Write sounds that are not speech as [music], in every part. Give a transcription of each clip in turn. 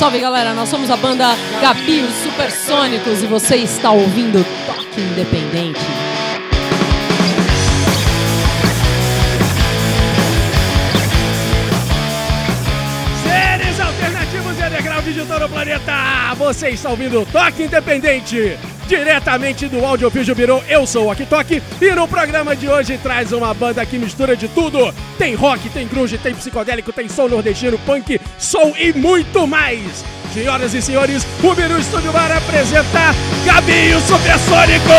Salve galera, nós somos a banda Gabi, os Supersônicos, e você está ouvindo Toque Independente. Seres alternativos e degrau digital no planeta. Você está ouvindo Toque Independente diretamente do Audiovisual Birou. Eu sou o Akitoque e no programa de hoje traz uma banda que mistura de tudo. Tem rock, tem grunge, tem psicodélico, tem som nordestino, punk, soul e muito mais. Senhoras e senhores, o Biru Studio Bar apresenta Gabinho Supersônicos!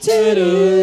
os Super Sonicos!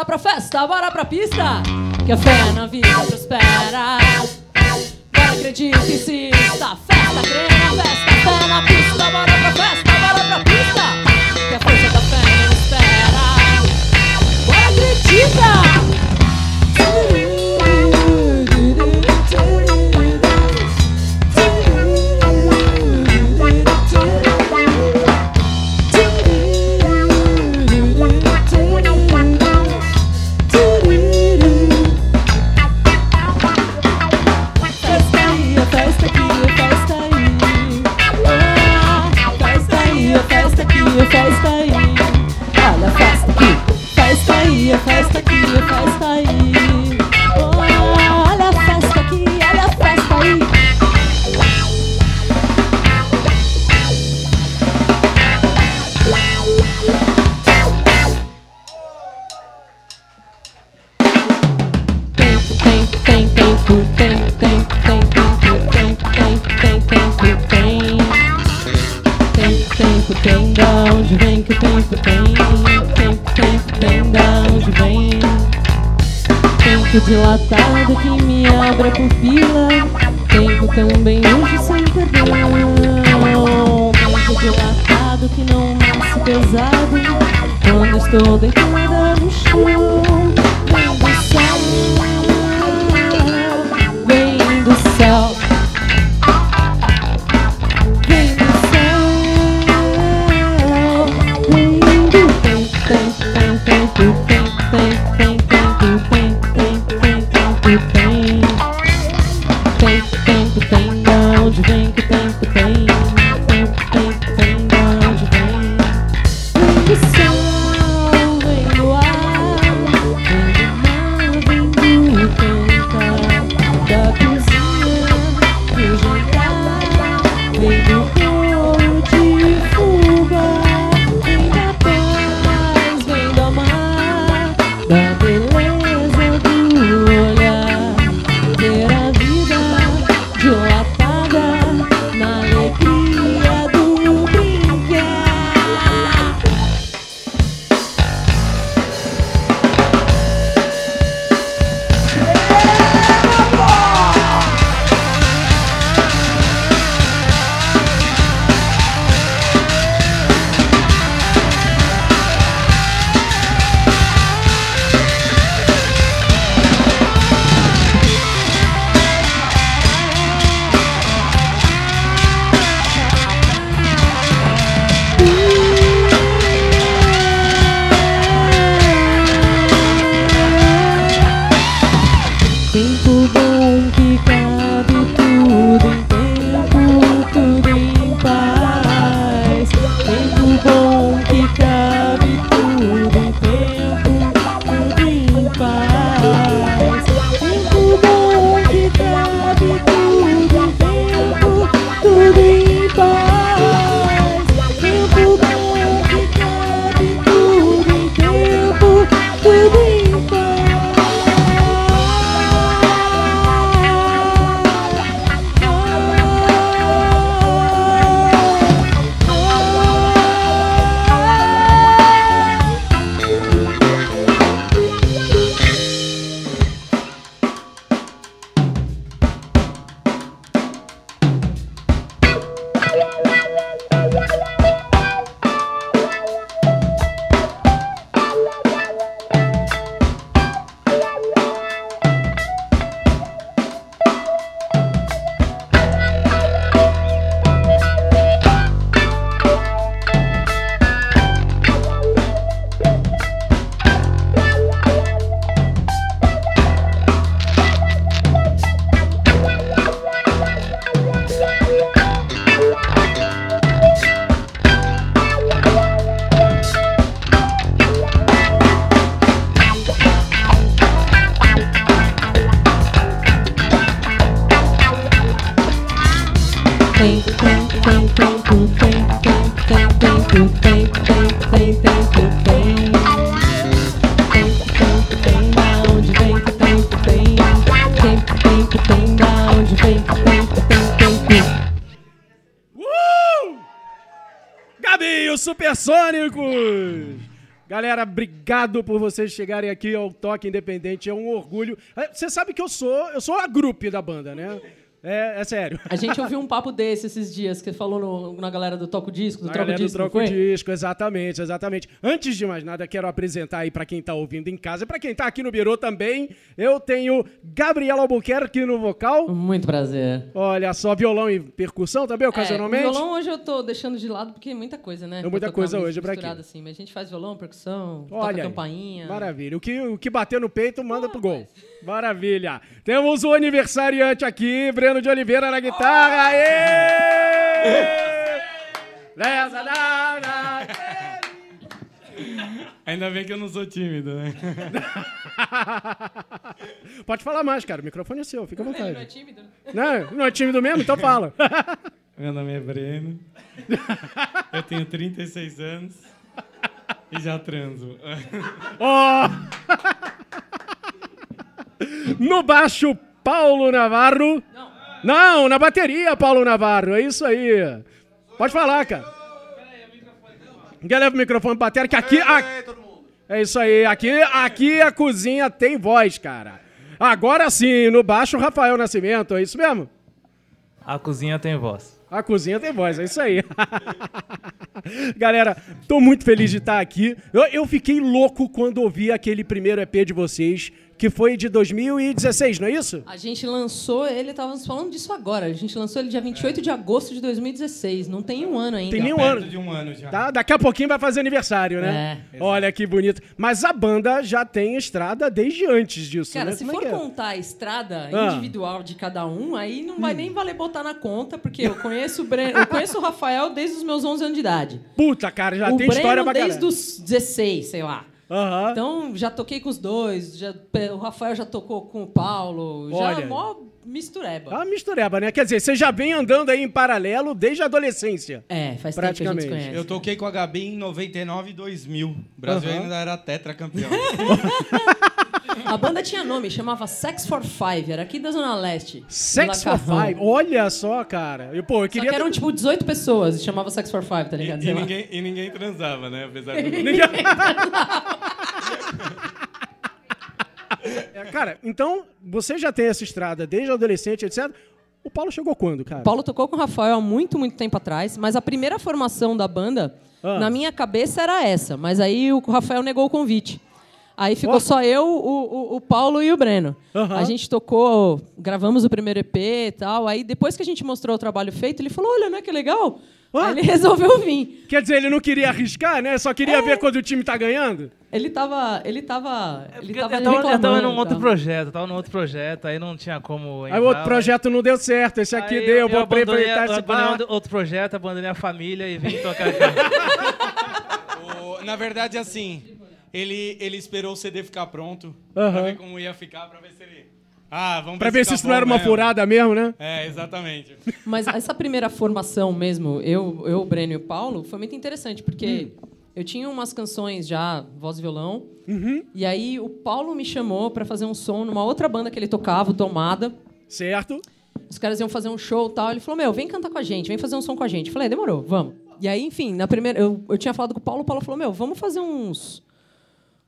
bora pra festa, bora pra pista. Que a fé é na vida. estou the no chão. Galera, obrigado por vocês chegarem aqui ao Toque Independente. É um orgulho. É, Você sabe que eu sou, eu sou a grupo da banda, né? É, é sério. A gente ouviu um papo desse esses dias, que falou no- na galera do Toco Disco, do Troco galera do Disco, não Troco? Disco, exatamente, exatamente. Antes de mais nada, quero apresentar aí pra quem tá ouvindo em casa e pra quem tá aqui no Birô também. Eu tenho Gabriela Albuquerque no vocal. Muito prazer. Olha só, violão e percussão também, É, ocasionalmente. o violão hoje eu tô deixando de lado porque é muita coisa, né? É muita coisa hoje pra misturado quê? assim, mas a gente faz violão, percussão, Olha toca campainha. Maravilha. O que, o que bater no peito, manda pro gol. Maravilha. Temos o aniversariante aqui, Breno de Oliveira na guitarra. Aê! Ainda bem que eu não sou tímido, né? [laughs] Pode falar mais, cara. O microfone é seu, fica à Ele não é vontade. tímido? Não, não é tímido mesmo? Então fala. [laughs] Meu nome é Breno. Eu tenho 36 anos e já transo. Ó! [laughs] No baixo, Paulo Navarro. Não. Não, na bateria, Paulo Navarro. É isso aí. Pode falar, cara. Ninguém leva o microfone pra bateria, que aqui... a- É isso aí. Aqui, aqui a cozinha tem voz, cara. Agora sim, no baixo, Rafael Nascimento. É isso mesmo? A cozinha tem voz. A cozinha tem voz, é isso aí. [laughs] Galera, tô muito feliz de estar aqui. Eu, eu fiquei louco quando ouvi aquele primeiro EP de vocês, que foi de 2016, não é isso? A gente lançou ele, estávamos falando disso agora. A gente lançou ele dia 28 de agosto de 2016. Não tem um ano ainda. Tem nenhum Perto ano. de um ano já. Tá? Daqui a pouquinho vai fazer aniversário, né? É. Olha que bonito. Mas a banda já tem estrada desde antes disso, Cara, né? se Como é for é? contar a estrada Ah. Hum. individual de cada um, aí não vai nem valer botar na conta, porque eu conheço o Breno, eu conheço o Rafael desde os meus 11 anos de idade. Puta, cara, já o tem Breno história pra desde os 16, sei lá. Aham. Então, já toquei com os dois, já- o Rafael já tocou com o Paulo, Olha já mó mistureba. É uma mistureba, né? Quer dizer, você já vem andando aí em paralelo desde a adolescência. É, faz tempo que a gente se Praticamente. conhece. Eu toquei com a Gabi em 99 e 2000. O Brasil Aham. ainda era tetracampeão. [laughs] A banda tinha nome, chamava Sex for Five, era aqui da Zona Leste. Sex for. Five. Olha só, cara. Eu, pô, eu Só queria. que eram tipo 18 pessoas e chamava Sex for Five, tá ligado? e, lá. ninguém, e ninguém transava, né? Apesar [laughs] do... [laughs] É, Cara, então, você já tem essa estrada desde adolescente, etc. O Paulo chegou quando, cara? O Paulo tocou com o Rafael há muito, muito tempo atrás, mas a primeira formação da banda, Ah. na minha cabeça, era essa. Mas aí o Rafael negou o convite. Aí ficou Ó. só eu, o, o- o Paulo e o Breno. Aham. A gente tocou, gravamos o primeiro EP e tal. Aí depois que a gente mostrou o trabalho feito, ele falou: Olha, não é que legal? Ah. Aí ele [laughs] resolveu vir. Quer dizer, ele não queria arriscar, né? Só queria ver quando o time tá ganhando? Ele tava. Ele tava. Ele Porque tava eu, tava, eu tava num outro projeto, tava num outro projeto, aí não tinha como. Aí entrar, o outro mas- projeto não deu certo, esse aqui Aí deu, eu, vou aproveitar esse bar. outro projeto, abandonei a família e vim tocar [laughs] aqui. O- na verdade, assim, ele, ele esperou o CD ficar pronto Aham. pra ver como ia ficar, pra ver se ele... Ah, vamos Pra ver se tá isso não era uma mesmo. furada mesmo, né? É, exatamente. [laughs] Mas essa primeira formação mesmo, eu, eu, o Breno e o Paulo, foi muito interessante, porque eu tinha umas canções já, voz e violão, e aí o Paulo me chamou pra fazer um som numa outra banda que ele tocava, o Tomada. Certo? Os caras iam fazer um show e tal. Ele falou: Meu, vem cantar com a gente, vem fazer um som com a gente. Eu falei: Demorou, vamos. E aí, enfim, na primeira. Eu, eu tinha falado com o Paulo, o Paulo falou: Meu, vamos fazer uns.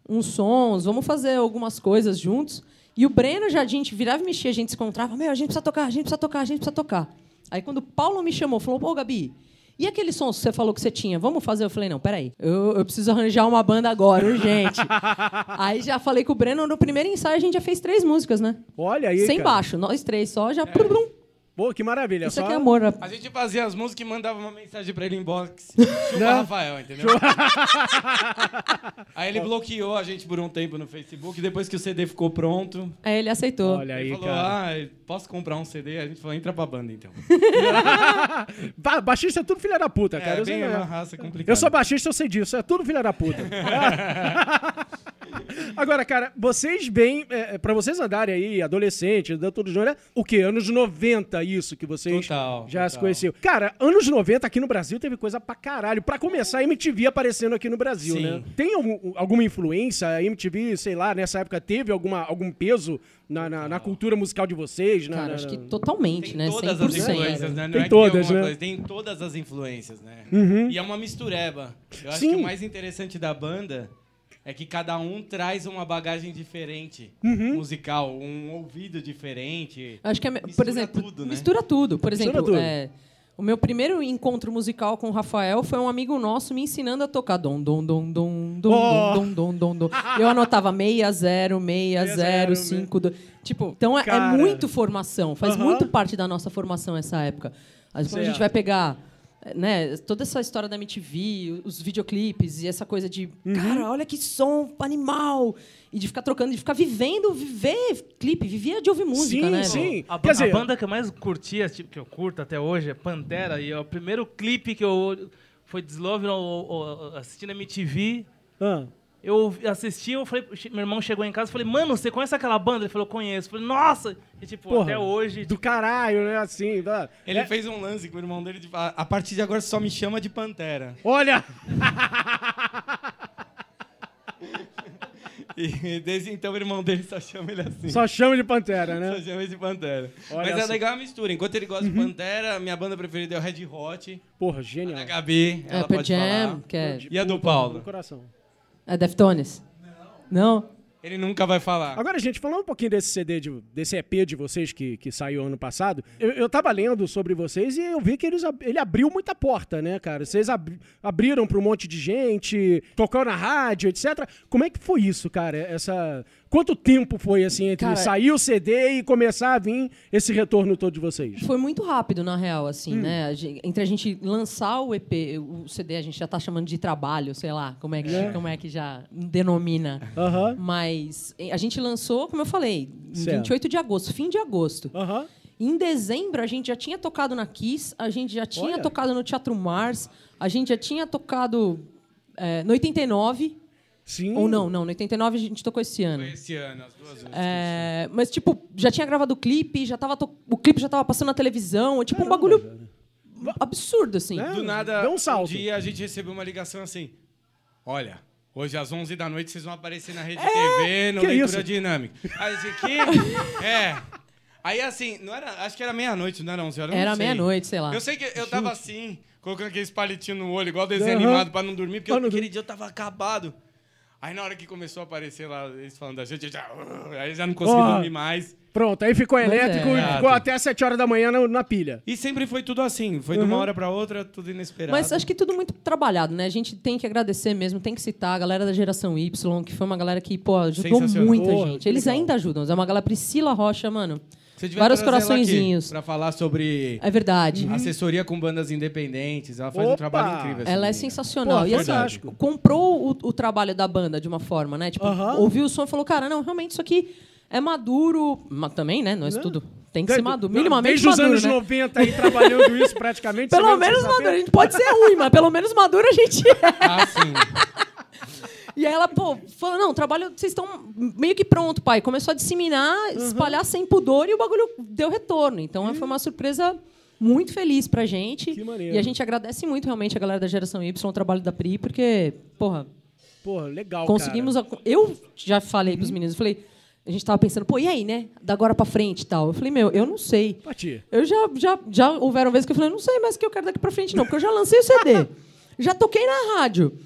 Uns sons, vamos fazer algumas coisas juntos. E o Breno já, a gente virava e mexia, a gente se encontrava: Meu, a gente precisa tocar, a gente precisa tocar, a gente precisa tocar. Aí quando o Paulo me chamou, falou: Pô, Gabi. E aquele som que você falou que você tinha? Vamos fazer? Eu falei, não, peraí. Eu, eu preciso arranjar uma banda agora, urgente. [laughs] aí já falei com o Breno, no primeiro ensaio a gente já fez três músicas, né? Olha aí, Sem cara. baixo, nós três só, já. plum, plum. Pô, que maravilha. Isso só... aqui é amor. né? A gente fazia as músicas e mandava uma mensagem pra ele em box. [laughs] Chupa Rafael, entendeu? [laughs] Aí ele bloqueou a gente por um tempo no Facebook. Depois que o CD ficou pronto, Aí ele aceitou. Olha aí, ele falou: cara. Ah, posso comprar um CD? A gente falou: entra pra banda então. [laughs] Ba baixista é tudo filha da puta, cara. É, eu, sei, bem é. uma raça complicada. eu sou baixista, eu sei disso. É tudo filha da puta. Agora, cara, vocês bem, é, para vocês andarem aí, adolescente, dando tudo junto, né? o quê? Anos 90 isso que vocês Total, já se total. conheciam. Cara, anos 90 aqui no Brasil teve coisa pra caralho. Pra começar, a MTV aparecendo aqui no Brasil, Sim. né? Tem algum- alguma influência? A MTV, sei lá, nessa época teve alguma, algum peso na, na- na cultura musical de vocês? Na, Cara, na- acho que totalmente, Tem né? todas 100%. as influências, né? Não Tem é que todas, alguma né? coisa, Tem todas as influências, né? E é uma mistureba. Eu acho Sim. que o mais interessante da banda é que cada um traz uma bagagem diferente Uhum. musical, um ouvido diferente. Acho que, é, por Mistura exemplo, tudo, né? mistura tudo. Por Mistura exemplo, tudo. é, o meu primeiro encontro musical com o Rafael foi um amigo nosso me ensinando a tocar dom, dom, dom, dom, dom, Oh! dom, dom, dom, dom. Eu anotava 60, 60, 5, do... Tipo, então é, é muito formação. Faz Aham. muito parte da nossa formação essa época. Mas quando a gente vai pegar né, toda essa história da MTV, os videoclipes e essa coisa de, Uhum. cara, olha que som animal. E de ficar trocando, de ficar vivendo, viver clipe, vivia de ouvir música, Sim, né? sim. A, Quer ba- dizer- a banda que eu mais curtia, tipo, que eu curto até hoje, é Pantera. E é o primeiro clipe que eu foi Deslove assistindo a MTV. Ah. Eu assisti, eu falei, meu irmão chegou em casa e falei, mano, você conhece aquela banda? Ele falou, conheço. Eu falei, nossa! E tipo, Porra, até hoje. Do caralho, né? Assim. tá? Ele É- fez um lance com o irmão dele, tipo, a, a partir de agora só me chama de Pantera. Olha! [laughs] E desde então o irmão dele só chama ele assim. Só chama de Pantera, Só né? chama ele de Pantera. Olha Mas é só. legal a mistura. Enquanto ele gosta de Pantera, minha banda preferida é o Red Hot. Porra, A genial. da Gabi, É, ela pode Jam, falar. que é, E a do No Paulo? coração. É Deftones. Não? Ele nunca vai falar. Agora, gente, falando um pouquinho desse CD, de- desse EP de vocês que, que saiu ano passado, eu, eu tava lendo sobre vocês e eu vi que eles, ele abriu muita porta, né, cara? Vocês ab- abriram pra um monte de gente, tocou na rádio, etc. Como é que foi isso, cara? Essa. Quanto tempo foi assim entre Cara- sair o CD e começar a vir esse retorno todo de vocês? Foi muito rápido, na real, assim, Hum. né? A Entre a gente lançar o EP, o CD a gente já tá chamando de trabalho, sei lá, como é que, como é que já denomina. Aham. Mas eh, a gente lançou, como eu falei, Certo. 28 de agosto, fim de agosto. Aham. Em dezembro, a gente já tinha tocado na Kiss, a gente já tinha Olha. tocado no Teatro Mars, a gente já tinha tocado eh, no 89. Sim. Ou não, não, no 89 a gente tocou esse ano. Foi esse ano, as duas vezes. É, mas, tipo, já tinha gravado o clipe, já tava to- o clipe já tava passando na televisão, é tipo um bagulho absurdo, assim. Né? Do nada, um salto. dia a gente recebeu uma ligação assim: Olha, hoje às 11 da noite vocês vão aparecer na Rede É, TV, no que Leitura isso? Dinâmica. Aí esse aqui, [laughs] é. Aí assim, não era, acho que era meia-noite, não era 11 horas? Era meia-noite, sei lá. Eu sei que eu tava assim, colocando aqueles palitinhos no olho, igual desenho Aham. animado pra não dormir, porque eu- não aquele dia eu tava acabado. Aí na hora que começou a aparecer lá, eles falando da gente, eu já, aí já não consegui dormir mais. Pronto, aí ficou elétrico é. e ficou até 7 horas da manhã na, na pilha. E sempre foi tudo assim, foi de uma hora pra outra, tudo inesperado. Mas acho que tudo muito trabalhado, né? A gente tem que agradecer mesmo, tem que citar a galera da geração Y, que foi uma galera que, pô, ajudou muita gente. Eles legal. ainda ajudam. É uma galera Priscila Rocha, mano. Você devia vários coraçõezinhos. Pra falar sobre É verdade. assessoria com bandas independentes. Ela faz Opa! um trabalho incrível. Ela é menina. sensacional. Pô, e assim, comprou o, o trabalho da banda de uma forma, né? Tipo, ouviu o som e falou, cara, não, realmente isso aqui é maduro. Mas também, né? Não é isso tudo. Tem que ser maduro. Minimamente Desde os maduro, anos né? 90 aí trabalhando isso praticamente. [laughs] Pelo menos maduro. A gente pode ser ruim, mas pelo menos maduro a gente é. Ah, sim. [laughs] E aí ela, pô, falou, não, o trabalho, vocês estão meio que pronto, pai. Começou a disseminar, Uhum. espalhar sem pudor e o bagulho deu retorno. Então foi uma surpresa muito feliz pra gente. Que maneiro. E a gente agradece muito realmente a galera da geração Y, o trabalho da Pri, porque, porra, Pô, legal, conseguimos. a- eu já falei pros meninos, eu falei, a gente tava pensando, pô, e aí, né? Da agora pra frente e tal. Eu falei, meu, eu não sei. Pati. Eu já, já, já houveram vezes que eu falei, não sei mais o que eu quero daqui pra frente, não, porque eu já lancei o CD. [laughs] já toquei na rádio.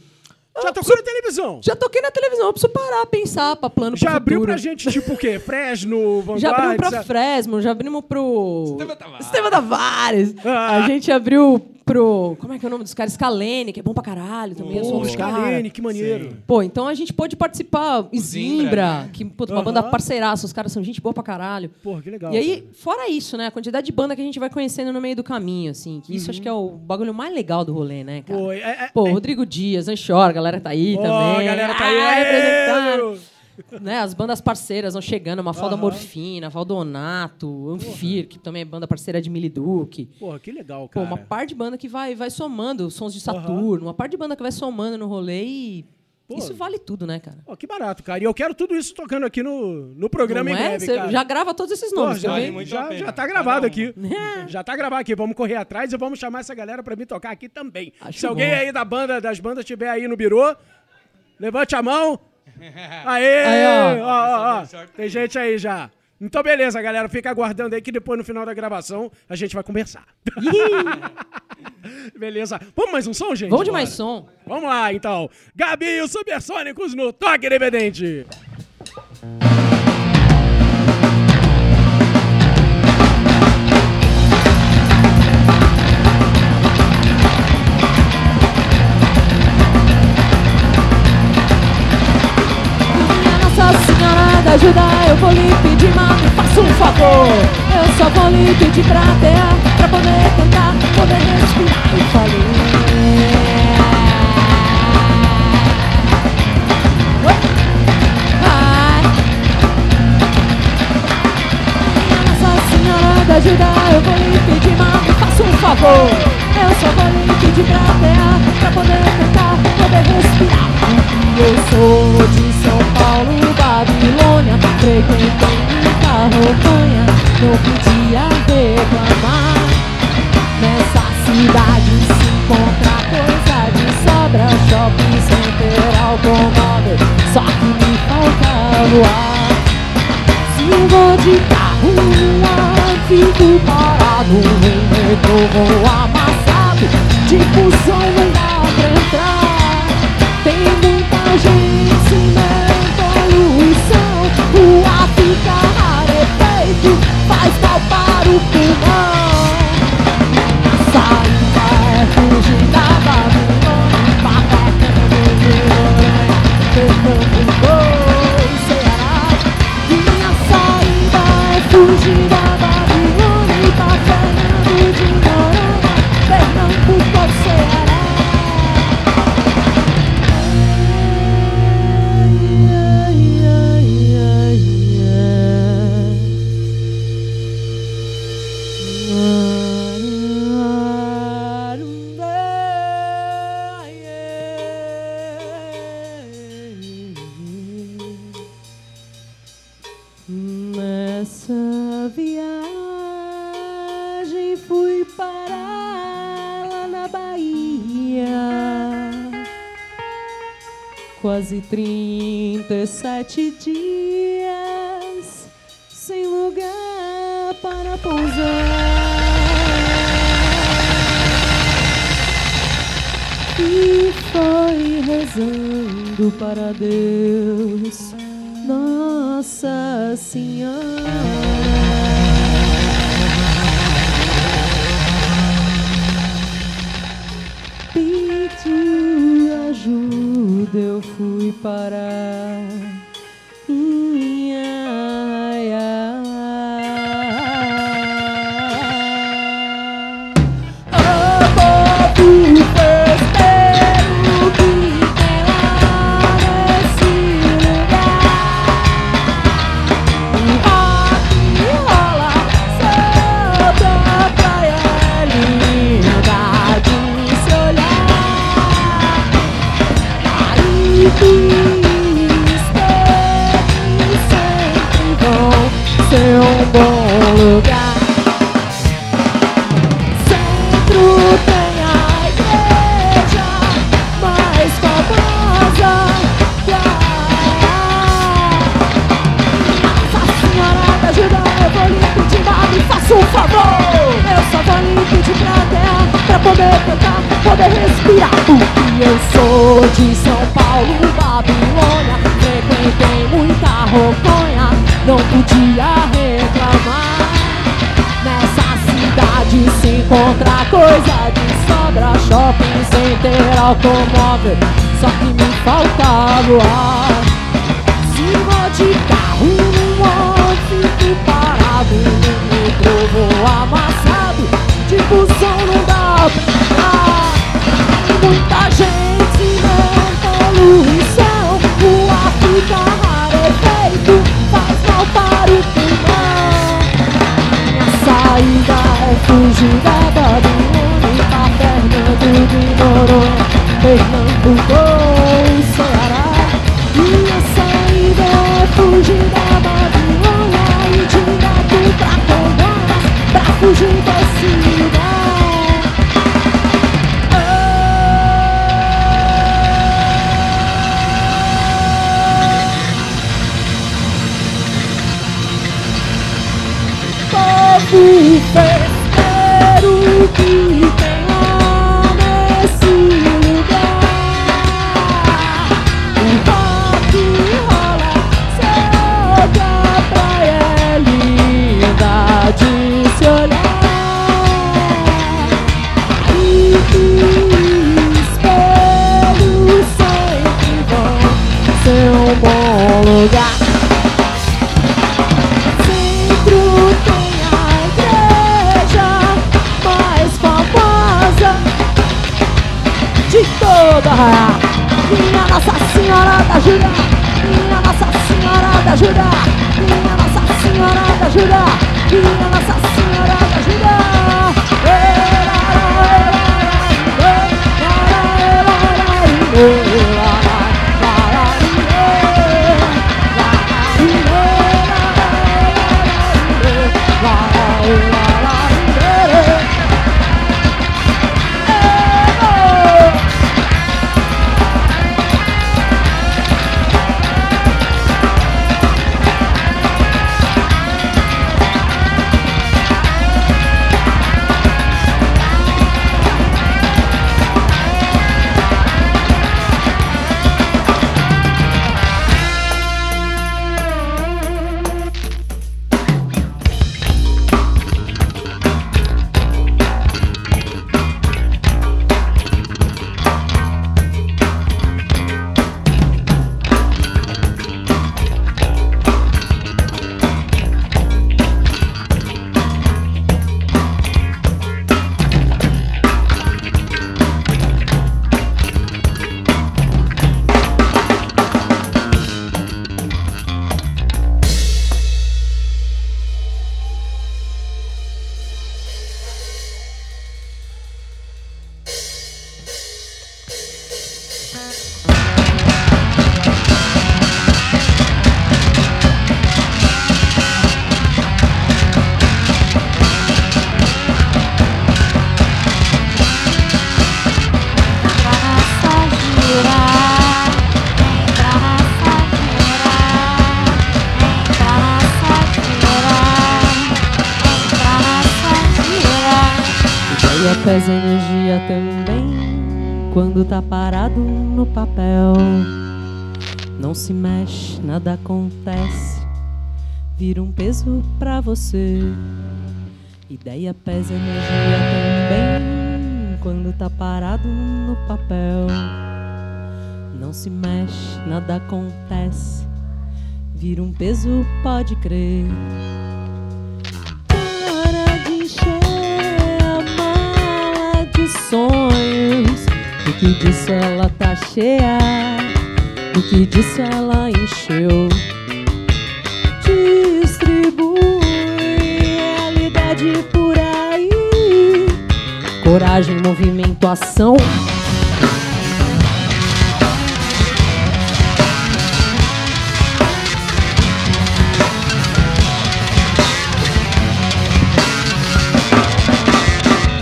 Já tocou na televisão. Já toquei na televisão, eu preciso parar, pensar pra plano Já pro abriu futuro. pra gente, tipo o quê? Fresno, Vanguard? Já abrimos pra Fresno, já abrimos pro. Estevam Tavares. Estevam Tavares. Ah. A gente abriu pro. Como é que é o nome dos caras? Scalene, que é bom pra caralho também. Pô, caras. Scalene, que maneiro. Pô, então a gente pôde participar. E Zimbra, né? que, puta, uma banda parceiraça, os caras são gente boa pra caralho. Porra, que legal. E aí, fora isso, né? A quantidade de banda que a gente vai conhecendo no meio do caminho, assim. Que isso acho que é o bagulho mais legal do rolê, né, cara? Pô, é- é- Pô, é- Rodrigo Dias, Anchor, a galera tá aí Ó, também. a galera tá aí. Ah, representando. Né, as bandas parceiras vão chegando, Mafalda Aham. Morfina, Valdonato, Anfir, que também é banda parceira de Mili Duque. Porra, que legal, Pô, cara. uma par de banda que vai, vai somando, sons de Saturno, uma par de banda que vai somando no rolê e Pô. isso vale tudo, né, cara? Ó, que barato, cara. E eu quero tudo isso tocando aqui no, no programa Não em é? breve, cara. já grava todos esses Pô, nomes, já. Vale a já, pena. já tá gravado um. aqui. Já tá gravado aqui. Vamos correr atrás e vamos chamar essa galera pra vir tocar aqui também. Acho Se alguém bom. aí da banda, das bandas estiver aí no birô, levante a mão. [laughs] Aê! Aí, ó. Ó, ó, ó. Tem gente aí já. Então, beleza, galera. Fica aguardando aí que depois, no final da gravação, a gente vai conversar. [laughs] beleza. Vamos mais um som, gente? Vamos de mais som. Vamos lá, então. Gabi e os Supersônicos no Toque Independente. Eu vou lhe pedir, mas faça um favor. Eu só vou lhe pedir pra terra, pra poder cantar, poder respirar. Eu falei. Vai. Minha Nossa Senhora da ajuda, eu vou lhe pedir, mas faça um favor. Eu só vou lhe pedir pra poder cantar, poder respirar. Eu sou de São Paulo, Babilônia, frequentei muita roupanha, não podia reclamar. Nessa cidade se encontra coisa de sobra, shopping center, automóvel, só que me falta voar. Se eu vou de carro ar, fico parado no metrô, vou amassado, Tipo fusão não dá pra entrar. Tem muita gente, não poluição. O ar fica rarefeito, faz palpar o pulmão. 37 dias sem lugar para pousar. E foi rezando para Deus, Nossa Senhora. Pediu ajuda, eu fui parar. Eu só vou pedir pra terra, pra poder cantar, poder respirar. Porque eu sou de São Paulo, Babilônia. Frequentei muita roconha, não podia reclamar. Nessa cidade se encontra coisa de sobra Shopping center, automóvel Só que me faltava ar Se vou de carro não vou, fico parado No vou amassado De busão não dá pra Muita gente não poluição O ar fica rarefeito Faz mal para o pulmão. Minha saída é fugir da Babilônia Pra Fernando de Noronha Pernambuco, Ceará. Minha saída é fugir da fugir lugar Povo festeiro Minha Nossa Senhora da Ajuda Minha Nossa Senhora da Ajuda Minha Nossa Senhora da Ajuda Minha Nossa Senhora da Ajuda Oh, você. Ideia pesa energia também quando tá parado no papel. Não se mexe, nada acontece, vira um peso, pode crer. Para de encher a mala de sonhos. O que disso ela tá cheia, o que disso ela encheu. Realidade por aí. Coragem, movimento, ação.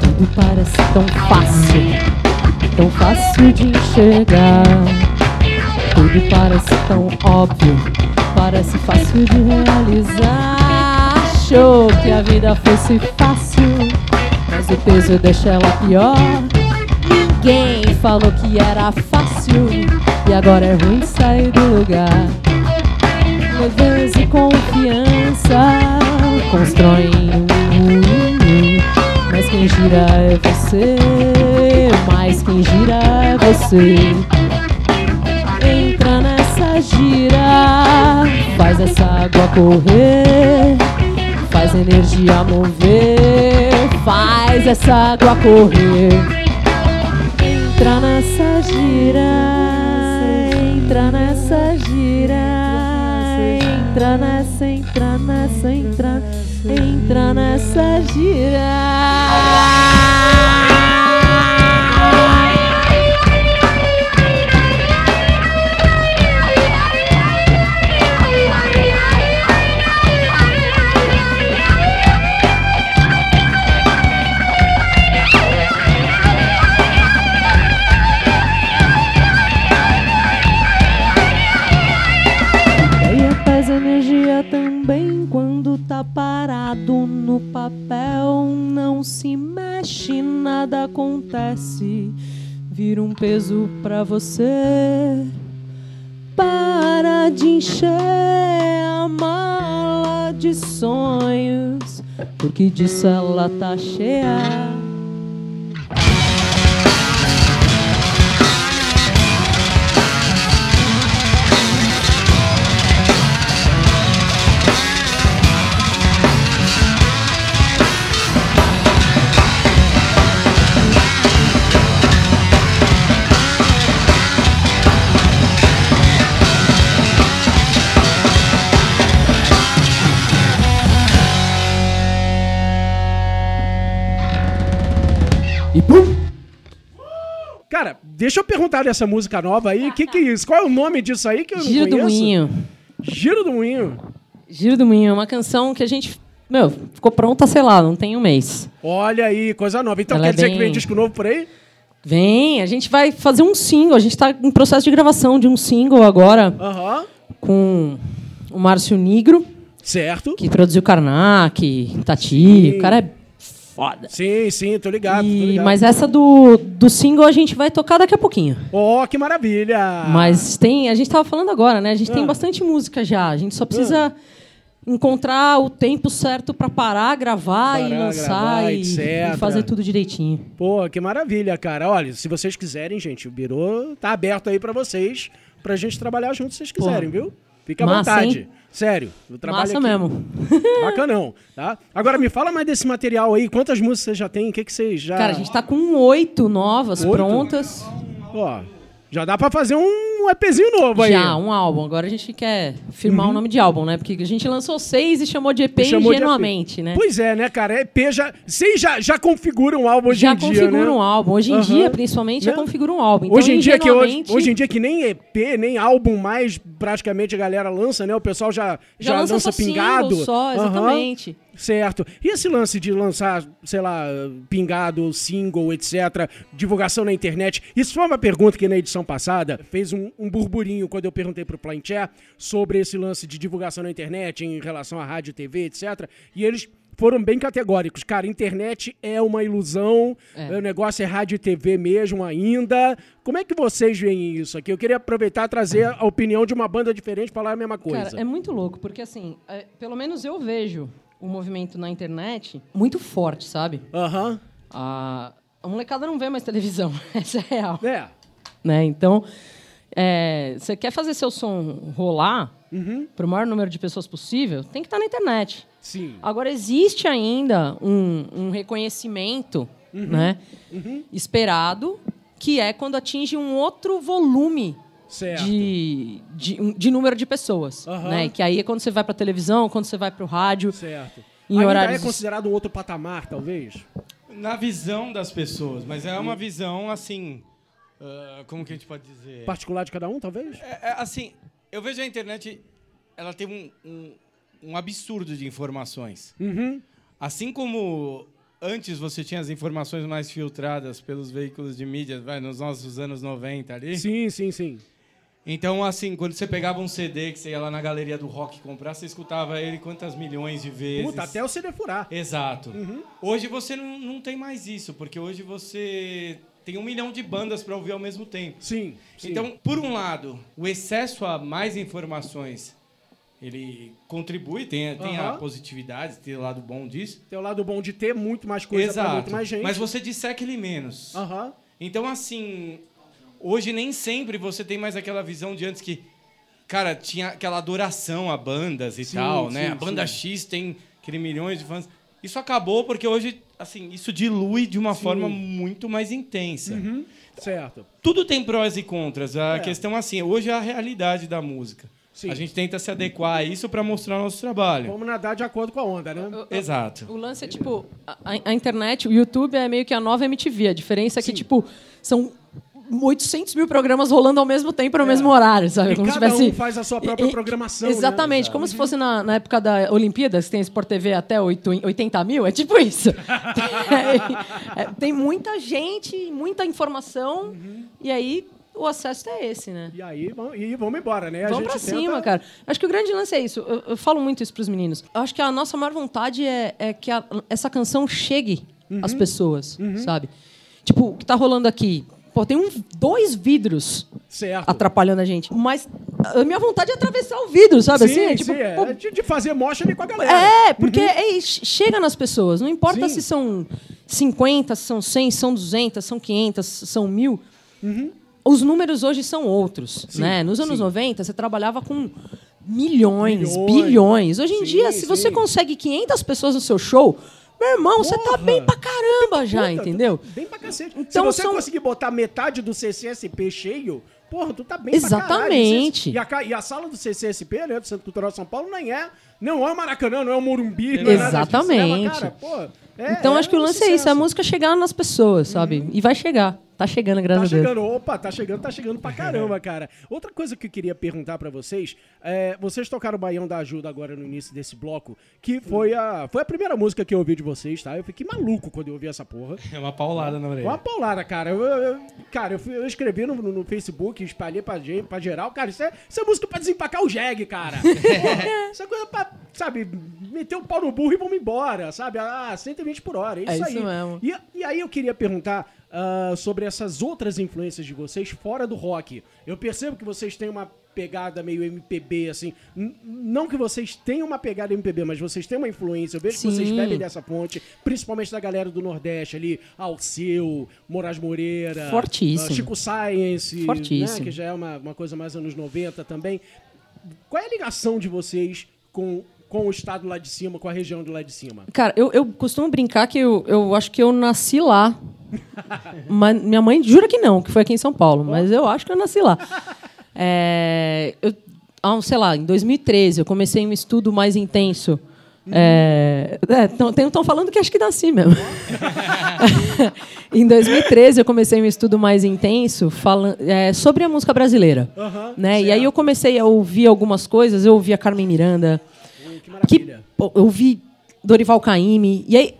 Tudo parece tão fácil, tão fácil de enxergar. Tudo parece tão óbvio, parece fácil de realizar. Achou que a vida fosse fácil, mas o peso deixa ela pior. Ninguém falou que era fácil, e agora é ruim sair do lugar. Leveza e confiança constroem um. Mas quem gira é você, mas quem gira é você. Entra nessa gira, faz essa água correr, faz energia mover, faz essa água correr. Entra nessa gira, entra nessa gira, entra nessa, entra nessa, entra, entra nessa gira. Peso pra você. Para de encher a mala de sonhos, porque disso ela tá cheia. E pum! Cara, deixa eu perguntar dessa música nova aí. O que, que é isso? Qual é o nome disso aí que eu Giro não do conheço? Moinho. Giro do Moinho. Giro do Moinho é uma canção que a gente. Meu, ficou pronta, sei lá, não tem um mês. Olha aí, coisa nova. Então Ela quer é dizer que vem bem- disco novo por aí? Vem, a gente vai fazer um single. A gente tá em processo de gravação de um single agora Aham. com o Márcio Nigro, Certo. que produziu Karnak, Tati. Sim. O cara é foda. Sim, sim, tô ligado, tô E- ligado. mas essa do, do single a gente vai tocar daqui a pouquinho. Ó, que maravilha! Mas tem. A gente tava falando agora, né? A gente Ah. tem bastante música já. A gente só precisa encontrar o tempo certo pra parar, gravar e Parar, lançar gravar, e, e fazer tudo direitinho. Pô, que maravilha, cara. Olha, se vocês quiserem, gente, o Biro tá aberto aí pra vocês, pra gente trabalhar junto se vocês quiserem, viu? Fica à Massa, vontade. hein? Sério, o trabalho Massa aqui... mesmo. [laughs] Bacanão, tá? Agora, me fala mais desse material aí. Quantas músicas você já tem? O que, que vocês já... Cara, a gente tá com oito novas Oito? prontas. Ó, já dá pra fazer um EPzinho novo aí. Já, um álbum. Agora a gente quer firmar o nome de álbum, né? Porque a gente lançou seis e chamou de EP Uhum. Chamou de EP. ingenuamente, né? Pois é, né, cara? EP já... Vocês já, já configuram um álbum hoje já em dia, configura né? um álbum. Hoje em Aham. dia, principalmente, já Né? configura um álbum. Então, hoje em dia que hoje, ingenuamente, hoje em dia que nem EP, nem álbum mais praticamente a galera lança, né? O pessoal já já, já lança, lança só pingado. só, exatamente. Certo. E esse lance de lançar, sei lá, pingado, single, etc, divulgação na internet. Isso foi uma pergunta que na edição passada fez um, um burburinho quando eu perguntei pro Plainchair sobre esse lance de divulgação na internet em relação à rádio, TV, etc. E eles foram bem categóricos. Cara, internet é uma ilusão, É. o negócio é rádio e TV mesmo ainda. Como é que vocês veem isso aqui? Eu queria aproveitar e trazer a opinião de uma banda diferente falar a mesma coisa. Cara, é muito louco, porque assim, é, pelo menos eu vejo o movimento na internet muito forte, sabe? Aham. A, a molecada não vê mais televisão, [laughs] essa é real. É. Né? Então, é, você quer fazer seu som rolar Uhum. para o maior número de pessoas possível, tem que estar na internet. Sim. Agora, existe ainda um, um reconhecimento Uhum. né, esperado, que é quando atinge um outro volume. De, de, de número de pessoas. Aham. Né? Que aí é quando você vai para televisão, quando você vai para o rádio. Certo. Em ainda horários- é considerado um outro patamar, talvez? Na visão das pessoas, mas é uma visão assim. ah, como que a gente pode dizer? Particular de cada um, talvez? É, é, assim, eu vejo a internet, ela tem um, um, um absurdo de informações. Uhum. Assim como antes você tinha as informações mais filtradas pelos veículos de mídia, vai, nos nossos anos 90 ali. Sim, sim, sim. Então, assim, quando você pegava um CD que você ia lá na galeria do rock comprar, você escutava ele quantas milhões de vezes. Puta, até o CD furar. Exato. Hoje você não, não tem mais isso, porque hoje você tem um milhão de bandas para ouvir ao mesmo tempo. Sim. sim. Então, por um lado, o excesso a mais informações ele contribui, tem, tem a positividade, tem o lado bom disso. tem o lado bom de ter muito mais coisa pra muito mais gente. Mas você disseca ele menos. Aham. Então, assim, hoje nem sempre você tem mais aquela visão de antes que, cara, tinha aquela adoração a bandas e Sim, tal, né? sim, A banda sim. X tem aquele milhões de fãs. Isso acabou porque hoje, assim, isso dilui de uma Sim. forma muito mais intensa. Uhum. Certo. Tudo tem prós e contras. A É. questão, assim, hoje é a realidade da música. Sim. A gente tenta se adequar a isso para mostrar o nosso trabalho. Vamos nadar de acordo com a onda, né? Exato. O lance é tipo, a, a internet, o YouTube é meio que a nova MTV. A diferença é que, tipo, são 800 mil programas rolando ao mesmo tempo no mesmo horário, sabe? É. E Como cada tivesse- um faz a sua própria E- programação, né? Exatamente, como se fosse na, na época da Olimpíadas, que tem Sport TV até 8 80 mil, é tipo isso. [laughs] É, é, tem muita gente, muita informação, Uhum. e aí o acesso é esse, né? E aí, vamos, e vamos embora, né? A Vamos pra cima, tenta- cara. Acho que o grande lance é isso. Eu, eu falo muito isso pros meninos. Eu acho que a nossa maior vontade é, é que a- essa canção chegue Uhum. às pessoas, sabe? Tipo, o que tá rolando aqui. Pô, tem um, dois vidros Certo. atrapalhando a gente. Mas a minha vontade é atravessar o vidro, sabe? Sim, assim, tipo, sim, é. pô, de, fazer mocha ali com a galera. é, porque é, chega nas pessoas. Não importa Uhum. Sim. se são 50, se são 100, se são 200, são 500, se são mil. Os números hoje são outros. Uhum. Sim, né? Nos anos sim. 90, você trabalhava com milhões, Milhões. bilhões. Hoje em dia, se você consegue 500 pessoas no seu show, meu irmão, você tá Porra! bem pra caramba já, Puta, entendeu? tu- Bem pra cacete. Então Se você são- conseguir botar metade do CCSP cheio, porra, tu tá bem pra caralho. Exatamente. E a, e a sala do CCSP, né, do Centro Cultural de São Paulo, nem é, não é o Maracanã, não é o Morumbi. não é. Exatamente. Leva, cara, pô, é- então é acho que o um lance é isso, é a música chegar nas pessoas, sabe? E vai chegar. Tá chegando, Tá graças a Deus. chegando, opa, tá chegando, tá chegando pra caramba, [laughs] cara. Outra coisa que eu queria perguntar pra vocês, é, vocês tocaram o Baião da Ajuda agora no início desse bloco, que foi a, foi a primeira música que eu ouvi de vocês, tá? Eu fiquei maluco quando eu ouvi essa porra. É uma paulada na orelha. Uma paulada, cara. Eu, eu- cara, eu, fui- eu escrevi no, no- Facebook, espalhei pra, gente, pra geral. Cara, isso é, isso é música pra desempacar o jegue, cara. Porra, [laughs] isso é coisa pra, sabe, meter o pau no burro e vamos embora, sabe? Ah, 120 por hora, é isso, É isso aí. mesmo. E, e aí eu queria perguntar ah, sobre essas outras influências de vocês fora do rock. Eu percebo que vocês têm uma pegada meio MPB, assim. N- não que vocês tenham uma pegada MPB, mas vocês têm uma influência. Eu vejo que vocês Sim. bebem dessa fonte, principalmente da galera do Nordeste ali, Alceu, Moraes Moreira, Fortíssimo. ah, Chico Science, Fortíssimo. né, que já é uma, uma coisa mais anos 90 também. Qual é a ligação de vocês com, com o estado lá de cima, com a região do lá de cima? Cara, eu, eu costumo brincar que eu, eu acho que eu nasci lá. [laughs] mas minha mãe jura que não, que foi aqui em São Paulo. Mas eu acho que eu nasci lá. [laughs] É, eu, sei lá, em 2013 eu comecei um estudo mais intenso. Estão falando que acho que nasci mesmo. [laughs] em 2013 eu comecei um estudo mais intenso falando, é, sobre a música brasileira. Né? E aí eu comecei a ouvir algumas coisas. Eu ouvi a Carmen Miranda, Que que maravilha. pô, eu vi Dorival Caymmi e aí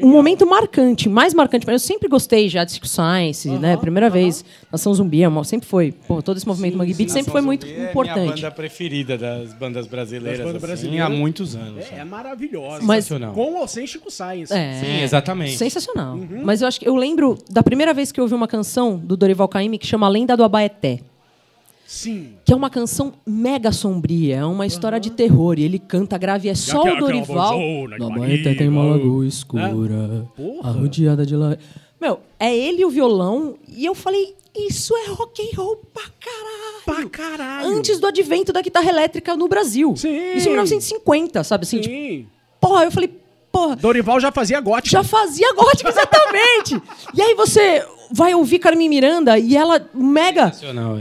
um momento marcante, mais marcante. Eu sempre gostei já de Circo Science, né? Primeira vez, Nação Zumbi, é sempre foi. Pô, todo esse movimento Mangue Beat sempre foi muito É a minha importante. banda preferida das bandas brasileiras, Das bandas assim, brasileiras. há muitos anos. É, é maravilhosa. Mas- Sensacional. Com ou sem Chico Science. É, Sim, exatamente. Sensacional. Mas eu acho que eu lembro da primeira vez que eu ouvi uma canção do Dorival Caymmi que chama Lenda do Abaeté. Sim. que é uma canção mega sombria, é uma história de terror. E ele canta grave, é só o Dorival. Baeté tem uma lagoa escura, Porra. arrodeada de lá. Meu, é ele e o violão. E eu falei, isso é rock and roll pra caralho. Pra caralho. Antes do advento da guitarra elétrica no Brasil. Sim. Isso em 1950, sabe? Assim, tipo, Sim. porra, eu falei, porra, Dorival já fazia gótica. já fazia gótico, exatamente. [laughs] e aí você vai ouvir Carmen Miranda e ela mega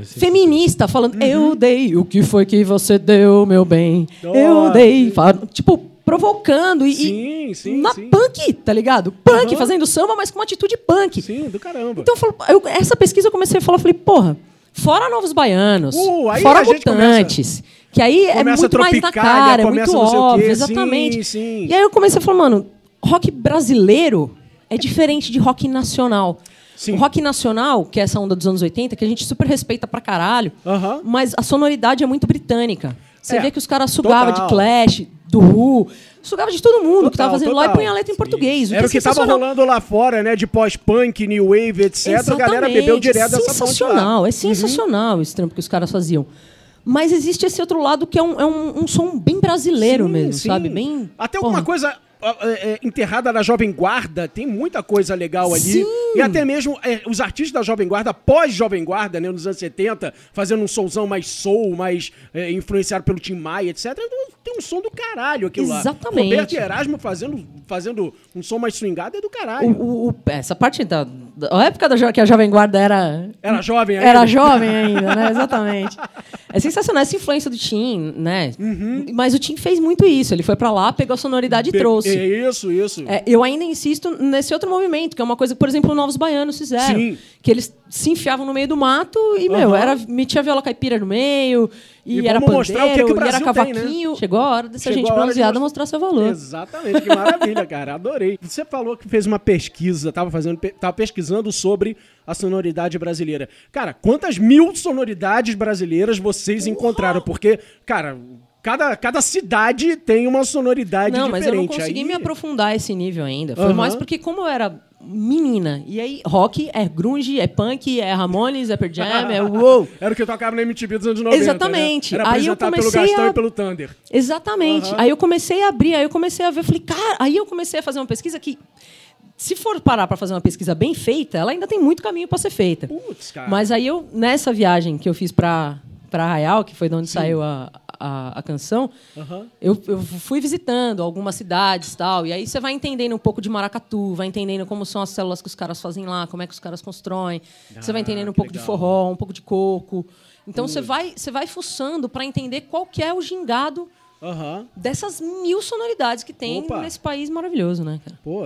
esse- feminista falando Uhum. eu dei o que foi que você deu meu bem eu dei Fala- tipo provocando e, Sim, e sim, na sim. punk tá ligado punk Aham. fazendo samba mas com uma atitude punk Sim, do caramba. então eu falo, eu- essa pesquisa eu comecei a falar falei porra fora novos baianos Uh, aí fora mutantes que aí é muito mais na cara é muito quê, óbvio sim, exatamente sim. e aí eu comecei a falar mano rock brasileiro é diferente de rock nacional Sim. o rock nacional, que é essa onda dos anos 80, que a gente super respeita pra caralho, mas a sonoridade é muito britânica. Você É, vê que os caras sugavam total. de Clash, do Who, sugava de todo mundo que tava Total, fazendo lá e total. punha a letra em português. Era o é que tava rolando lá fora, né? De pós-punk, new wave, etc. A galera Exatamente. bebeu direto dessa fonte lá. Uhum. Sensacional, é sensacional esse trampo que os caras faziam. Mas existe esse outro lado que é um, é um, um som bem brasileiro Sim, mesmo, sim. sabe? Bem. Até alguma coisa é, é, enterrada na Jovem Guarda, tem muita coisa legal ali. Sim. E até mesmo é, os artistas da Jovem Guarda, pós-Jovem Guarda, né, nos anos 70, fazendo um somzão mais soul, mais é, influenciado pelo Tim Maia, etc. Tem um som do caralho aquilo lá. Exatamente. Roberto e Erasmo fazendo, fazendo um som mais swingado é do caralho. o- o- essa parte da, da época da, que a Jovem Guarda era Era jovem ainda. Era jovem ainda, né? Exatamente. É sensacional essa influência do Tim, né? Mas o Tim fez muito isso. Ele foi pra lá, pegou a sonoridade e Be- trouxe. É isso, isso. É, eu ainda insisto nesse outro movimento, que é uma coisa que, por exemplo, os Novos Baianos fizeram. Sim. Que eles se enfiavam no meio do mato e, meu, era, metia viola caipira no meio, e, E era vamos mostrar o que pandeiro, que o e era Brasil tem, né? cavaquinho. Chegou a hora dessa Chegou gente a hora de bronzeada mostrar- seu valor. Exatamente, que maravilha, cara. Adorei. Você falou que fez uma pesquisa, tava fazendo, tava pesquisando sobre a sonoridade brasileira. Cara, quantas mil sonoridades brasileiras vocês encontraram? Porque, cara, cada, cada cidade tem uma sonoridade Não, mas eu diferente. não consegui Aí- me aprofundar esse nível ainda. Foi Aham. mais porque, como eu era menina, e aí rock é grunge, é punk, é Ramones, é Pearl Jam, é [laughs] uou. Era o que tocava no MTV dos anos 90. Exatamente. Né? Era Aí eu apresentado pelo comecei Gastão a- e pelo Thunder. Exatamente. Aham. Aí eu comecei a abrir, aí eu comecei a ver, eu falei, cara, aí eu comecei a fazer uma pesquisa que, se for parar para fazer uma pesquisa bem feita, ela ainda tem muito caminho para ser feita. Putz, cara. Mas aí eu, nessa viagem que eu fiz para para Arraial, que foi de onde saiu a, a, a canção, Aham. eu, eu fui visitando algumas cidades e tal. E aí você vai entendendo um pouco de maracatu, vai entendendo como são as células que os caras fazem lá, como é que os caras constroem. você vai entendendo um que pouco de legal. forró, um pouco de coco. Então você vai, você vai fuçando para entender qual que é o gingado Aham. dessas mil sonoridades que tem Opa. nesse país maravilhoso, né, cara? Pô,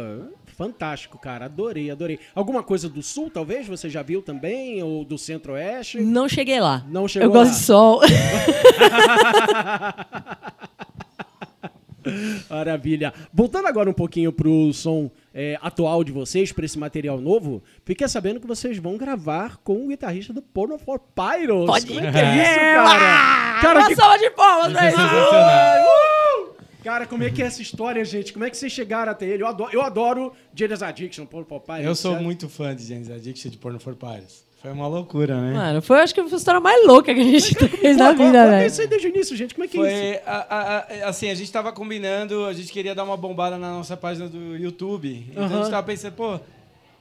fantástico, cara. Adorei, adorei. Alguma coisa do sul, talvez? Você já viu também? Ou do centro-oeste? Não cheguei lá. Não chegou Eu gosto lá. de sol. [laughs] Maravilha. Voltando agora um pouquinho pro som é, atual de vocês, pra esse material novo, fiquei sabendo que vocês vão gravar com o guitarrista do Porno for Pyros. Pode Como é que é isso, cara? Cara, Uma que... salva de palmas, velho! sensacional. Cara, como é que é essa história, gente? Como é que vocês chegaram até ele? Eu adoro, eu adoro Jairus Addiction, Porno for Pyros. Eu sou certo? muito fã de James Addiction de Porno for Paris. Foi uma loucura, né? Mano, foi acho que a história mais louca que a gente fez Pô, na vida, velho. isso aí desde o início, gente. Como é que é isso? Foi, a- a- a- assim, a gente tava combinando, a gente queria dar uma bombada na nossa página do YouTube. Então a Aham. gente tava pensando, pô,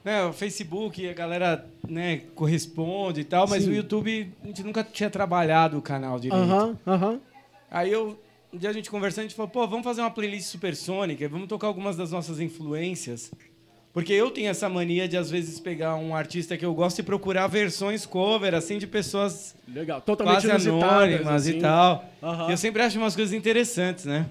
né, o Facebook, a galera né, corresponde e tal, mas Sim. o YouTube, a gente nunca tinha trabalhado o canal direito. Aham, aham. Aí eu, um dia a gente conversando, a gente falou, pô, vamos fazer uma playlist supersônica, vamos tocar algumas das nossas influências. Porque eu tenho essa mania de, às vezes, pegar um artista que eu gosto e procurar versões cover, assim, de pessoas Legal. Totalmente quase anônimas assim. e tal. Aham. E eu sempre acho umas coisas interessantes, né?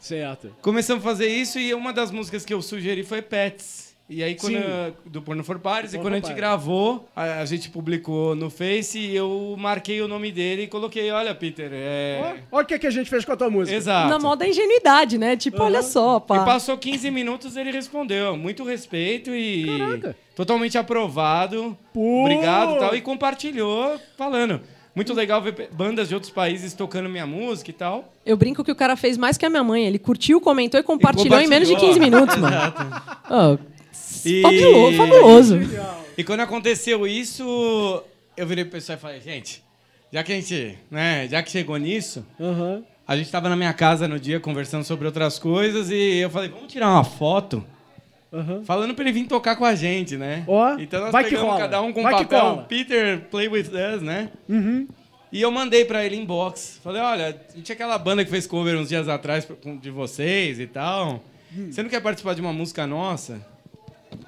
Certo. Começamos a fazer isso e uma das músicas que eu sugeri foi Pets. E aí, quando, Sim. do Porno for Pares, e quando a gente Pares. gravou, a, a gente publicou no Face e eu marquei o nome dele e coloquei, olha, Peter, é... Olha o que, que a gente fez com a tua música. Exato. Na moda da ingenuidade, né? Tipo, olha só, E pá. passou 15 minutos ele respondeu. Muito respeito e Caraca. totalmente aprovado. Pô. Obrigado e tal. E compartilhou falando. Muito legal ver bandas de outros países tocando minha música e tal. Eu brinco que o cara fez mais que a minha mãe. Ele curtiu, comentou e compartilhou, em menos de compartilhou. 15 minutos, [laughs] mano. Oh, E- fabuloso, fabuloso. E quando aconteceu isso, eu virei pro pessoal e falei, gente, já que a gente, né, já que chegou nisso, Aham. a gente tava na minha casa no dia conversando sobre outras coisas e eu falei, vamos tirar uma foto Aham. falando pra ele vir tocar com a gente, né? Ó, então nós vai pegamos cada um com Vai papel. Peter, play with us, né? Uhum. E eu mandei pra ele inbox. Falei, olha, tinha aquela banda que fez cover uns dias atrás de vocês e tal. Hum. Você não quer participar de uma música nossa?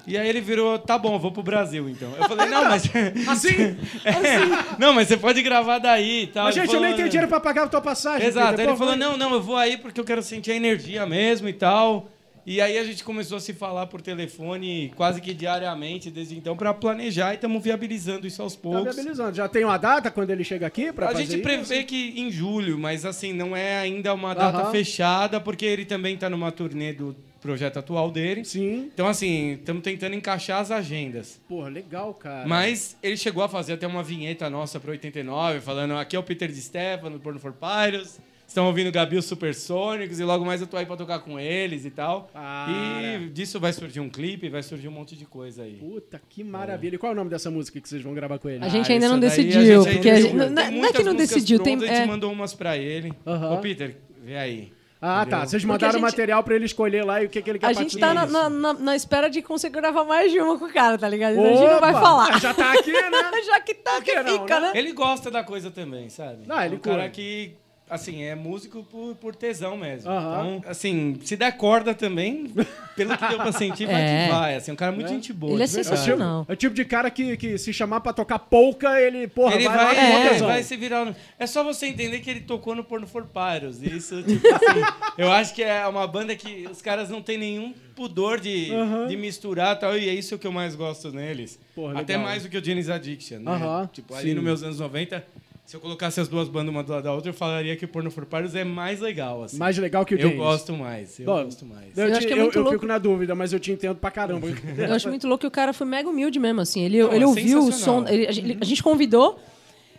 E aí ele virou, tá bom, vou pro Brasil então. Eu falei, não, mas. [laughs] Assim? [laughs] É, [laughs] não, mas você pode gravar daí e tal. Mas, gente, eu nem falou, tenho dinheiro pra pagar a tua passagem. Exato. Aí ele falou, não, não, eu vou aí porque eu quero sentir a energia mesmo e tal. E aí a gente começou a se falar por telefone quase que diariamente desde então pra planejar e estamos viabilizando isso aos Tá poucos. viabilizando. Já tem uma data quando ele chega aqui pra A gente isso? prevê que em julho, mas assim, não é ainda uma data fechada, porque ele também tá numa turnê do projeto atual dele. Sim. Então, assim, estamos tentando encaixar as agendas. Porra, legal, cara. Mas ele chegou a fazer até uma vinheta nossa para 89, falando: aqui é o Peter de Stefano, do Porno for Pyros. Estão ouvindo Gabi os Supersônicos e logo mais eu tô aí pra tocar com eles e tal. Cara. E disso vai surgir um clipe, vai surgir um monte de coisa aí. Puta, que maravilha. E qual é o nome dessa música que vocês vão gravar com ele? A gente Ah, ainda não isso daí a decidiu, gente porque a gente- não- é que não decidiu, tem- prontas, A gente é. mandou umas pra ele. Aham. Ô, Peter, vê aí. Ah, tá. Vocês mandaram a gente- material pra ele escolher lá e o que, que ele quer A gente tá na, na, na- espera de conseguir gravar mais de uma com o cara, tá ligado? Então a gente não vai Opa! falar. Já tá aqui, né? [laughs] Já que tá, que que não, fica, né? né? Ele gosta da coisa também, sabe? Ah, ele é um cara curte. que, assim, é músico por, por tesão mesmo. Aham. Então, assim, se der corda também, pelo que deu pra sentir, vai [laughs] É. que vai. Assim, um cara muito gente boa. Ele é verdade. É o, tipo, sensacional. é o tipo de cara que, que se chamar pra tocar polca, ele, porra, Ele vai, vai, é, tesão. vai se virar. no- É só você entender que ele tocou no Porno for Pyros. E Isso, tipo assim, [laughs] eu acho que é uma banda que os caras não têm nenhum pudor de, Aham. de misturar e tal. E é isso que eu mais gosto neles. Porra, Até mais do que o Janis Addiction, né? Aham, Tipo, ali sim. nos meus anos 90, se eu colocasse as duas bandas uma do lado da outra, eu falaria que o Porno for Pyros é mais legal, assim. Mais legal que o eu James. gosto mais, eu Bom, gosto mais. Eu, Eu te- é eu- muito eu louco. fico na dúvida, mas eu te entendo pra caramba. Eu acho muito louco que o cara foi mega humilde mesmo, assim. Ele, Não, ele é ouviu o som. ele- a, gente, a gente convidou.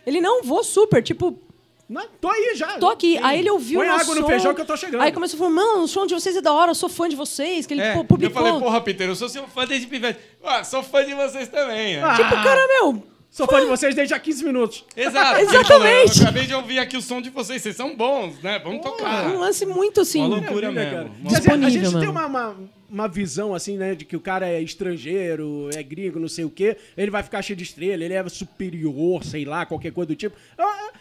Ele não vou super, tipo, Não, tô aí já. tô aqui. Sim. Aí ele ouviu Põe o nosso água no som, feijão que eu tô chegando. Aí começou a falar, mano, o som de vocês é da hora, eu sou fã de vocês. Que ele É, pô, eu publicou. falei, porra, Peter, eu sou seu fã desde pivete. Ah, sou fã de vocês também. né? Ah, Tipo, cara, meu, Sou fã de vocês desde há 15 minutos. Exato. [laughs] Exatamente. Eu acabei de ouvir aqui o som de vocês, vocês são bons, né? Vamos tocar. um lance muito assim. Uma loucura mesmo. cara. Dizer, a gente tem mesmo. uma, uma, uma visão, assim, né, de que o cara é estrangeiro, é gringo, não sei o quê, ele vai ficar cheio de estrela, ele é superior, sei lá, qualquer coisa do tipo. Ah,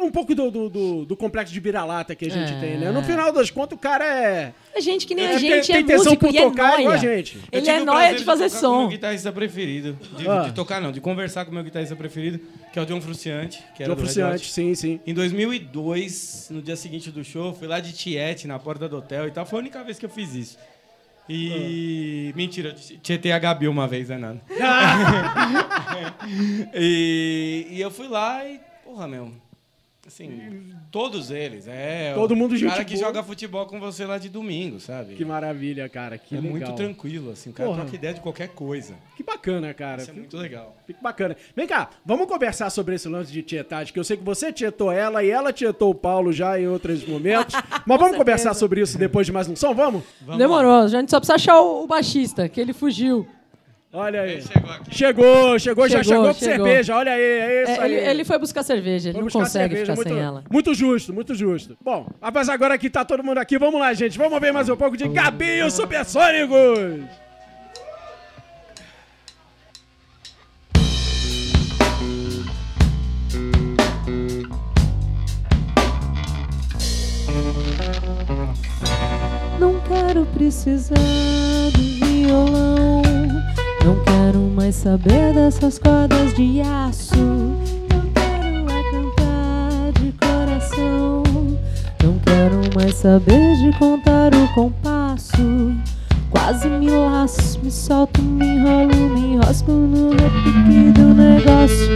Um pouco do, do, do- do complexo de vira-lata que a gente É. tem, né? No final das contas, o cara é... É gente que nem É, a tem- gente, tem é tesão músico por e é tocar igual a gente. Eu Ele é nóia de fazer tocar com o meu som. guitarrista preferido. De, Ah. de tocar, não, de conversar com o meu guitarrista preferido, que é o John Fruciante. Que era Red Fruciante, sim, sim. Em 2002, no dia seguinte do show, fui lá de Tiete, na porta do hotel e tal. Foi a única vez que eu fiz isso. E. Mentira, eu tietei a Gabi uma vez, é nada. [laughs] [laughs] e, e eu fui lá e. Porra, meu. Assim, todos eles. É. Todo o mundo gente cara que boa. joga futebol com você lá de domingo, sabe? Que maravilha, cara, que é legal. muito tranquilo, assim. O cara Porra. troca ideia de qualquer coisa. Que bacana, cara. Isso é muito legal. Fica bacana. Vem cá, vamos conversar sobre esse lance de tietagem, que eu sei que você tietou ela e ela tietou o Paulo já em outros momentos. [laughs] Mas vamos conversar sobre isso depois de mais um som, vamos? Vamos Demorou, a gente só precisa achar o, o baixista, que ele fugiu. Olha aí. Ele chegou aqui. Chegou, chegou, já Chegou, chegou com chegou. cerveja. Olha aí, é isso É, aí. ele, ele foi buscar cerveja, ele Foi não consegue cerveja, ficar muito, sem ela. Muito justo, muito justo. Bom, rapaz, agora que tá todo mundo aqui, vamos lá, gente. Vamos ver mais um pouco de Gabi os Supersônicos. Não quero precisar do violão. Não quero mais saber dessas cordas de aço. Eu quero é cantar de coração. Não quero mais saber de contar o compasso. Quase me laço, me solto, me enrolo, me enrosco no repique do negócio.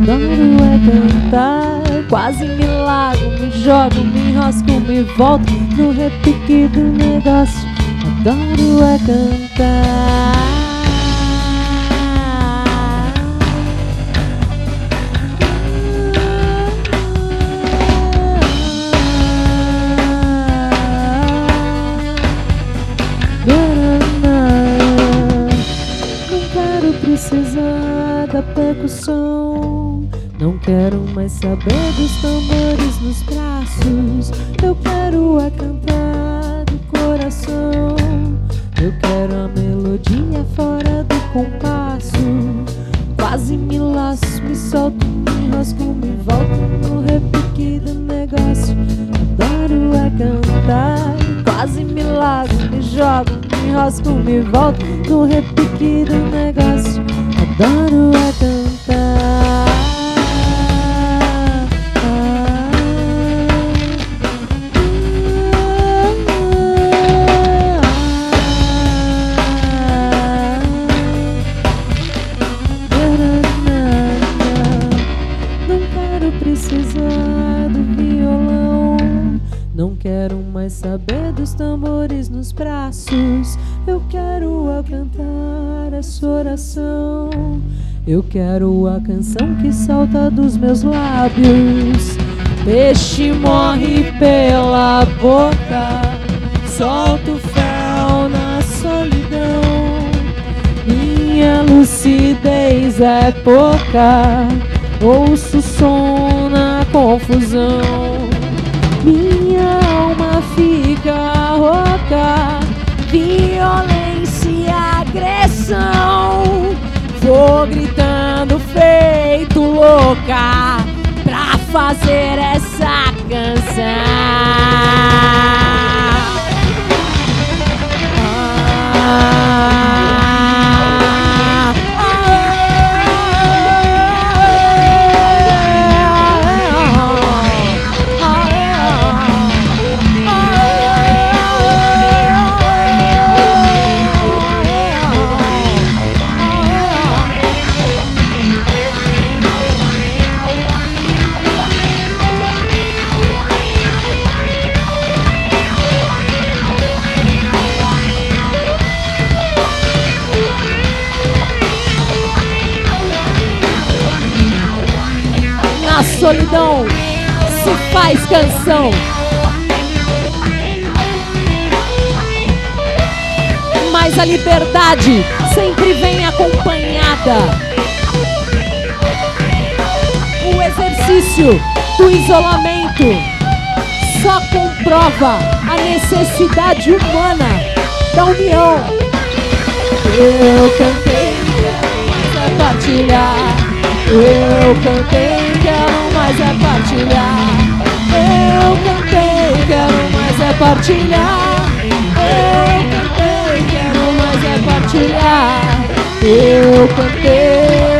Adoro é cantar, quase me largo, me jogo, me enrosco, me volto no repique do negócio. Adoro é cantar. Percussão. Não quero mais saber dos tambores nos braços. Eu quero é cantar do coração. Eu quero a melodia fora do compasso. Quase me laço, me solto, me enrosco, me volto no repique do negócio. Adoro é cantar, quase me largo, me jogo, me enrosco, me volto no repique do negócio. Adoro é cantar. Quero a canção que salta dos meus lábios. Peixe morre pela boca. Solto fel na solidão. Minha lucidez é pouca, ouço som na confusão. Minha alma fica rouca, violência agressão. Vou gritando louca pra fazer essa canção. Na solidão se faz canção. Mas a liberdade sempre vem acompanhada. O exercício do isolamento só comprova a necessidade humana da união. Eu cantei, é partilhar. Eu cantei, quero mais é partilhar. Eu cantei, quero mais é partilhar. Eu cantei, quero mais é partilhar. Eu cantei.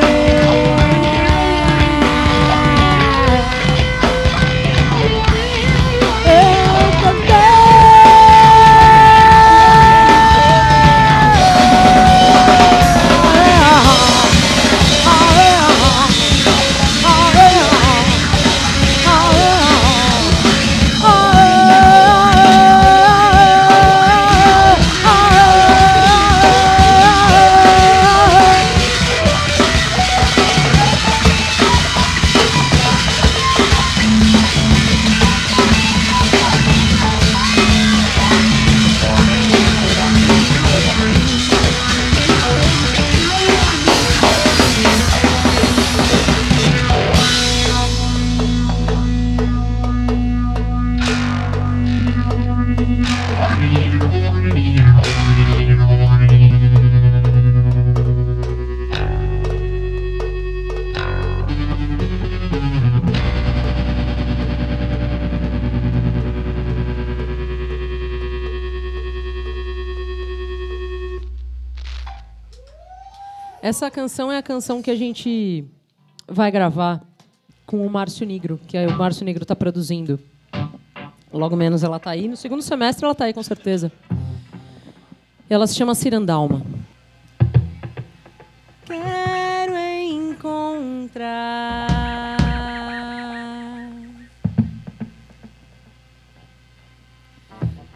Essa canção é a canção que a gente vai gravar com o Márcio Negro, que o Márcio Negro está produzindo. Logo menos ela está aí. No segundo semestre ela está aí, com certeza. Ela se chama Cirandalma. Quero encontrar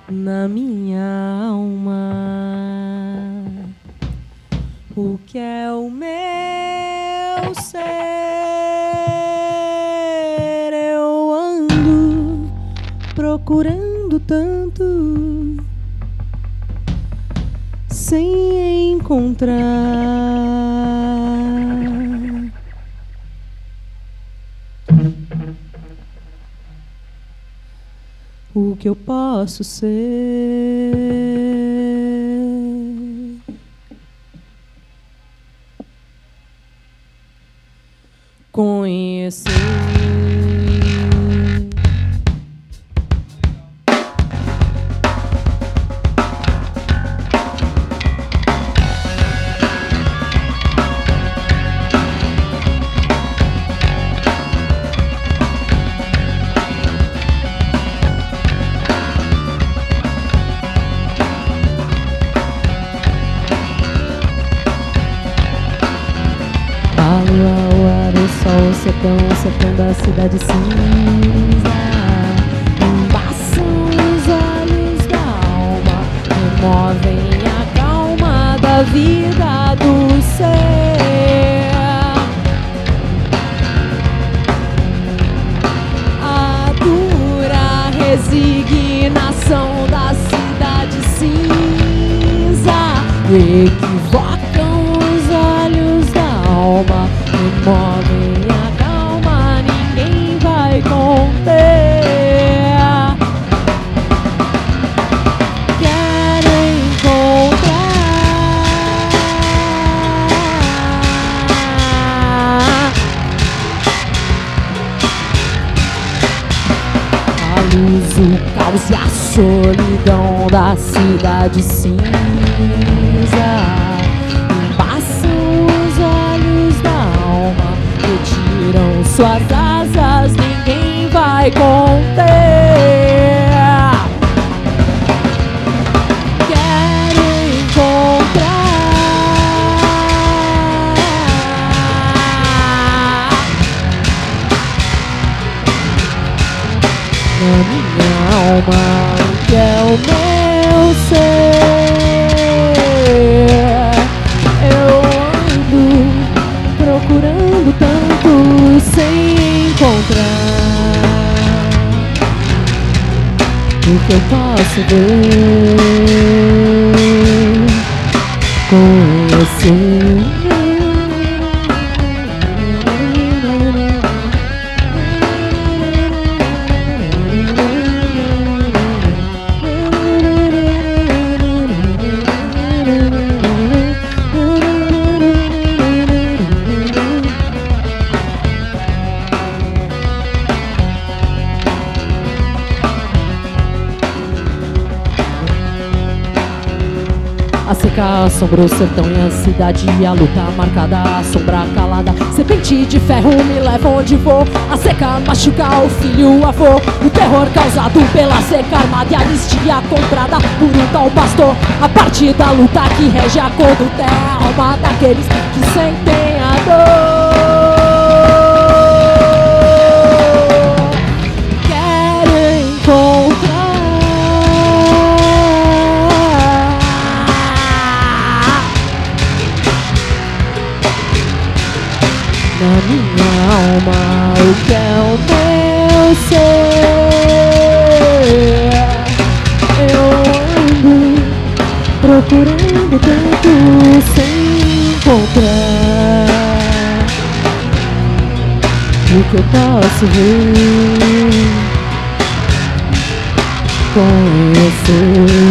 na minha alma o que é o meu ser. Eu ando procurando tanto sem encontrar. O que eu posso ser. Conhecer. Sertão da cidade cinza. Ser. Eu ando procurando tanto sem encontrar o que eu posso ver, conhecer. Assombrou o sertão e a cidade A luta marcada, a sombra calada. Serpente de ferro me leva onde vou. A seca machuca o filho, o avô. O terror causado pela seca armada E a anistia comprada por um tal pastor. A parte da luta que rege a É a alma daqueles que sentem a dor sem encontrar o que eu posso ver, conhecer.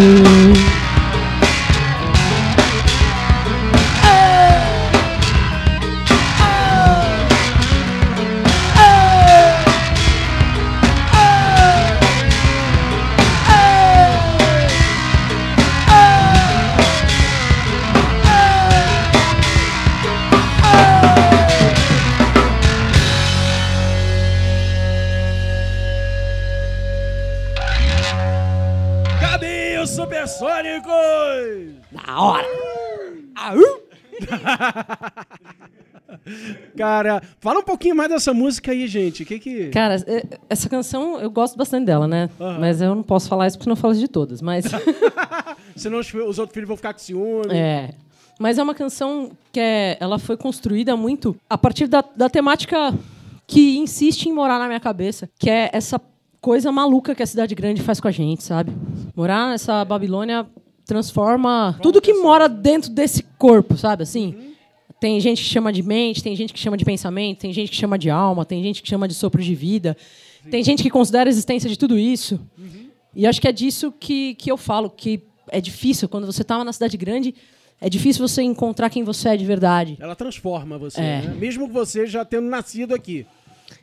Cara, fala um pouquinho mais dessa música aí, gente. Que que... Cara, é- essa canção eu gosto bastante dela, né? Mas eu não posso falar isso porque não falo de todas. Mas [laughs] [laughs] Senão os, outros filhos vão ficar com ciúme. é. Mas é uma canção que é, ela foi construída muito a partir da, da temática que insiste em morar na minha cabeça, que é essa coisa maluca que a cidade grande faz com a gente, sabe? Morar nessa Babilônia transforma tudo que mora dentro desse corpo, sabe? Assim, tem gente que chama de mente, tem gente que chama de pensamento, tem gente que chama de alma, tem gente que chama de sopro de vida, tem gente que considera a existência de tudo isso. E acho que é disso que, que eu falo, que é difícil, quando você está na cidade grande, é difícil você encontrar quem você é de verdade. Ela transforma você, É. né? Mesmo você já tendo nascido aqui.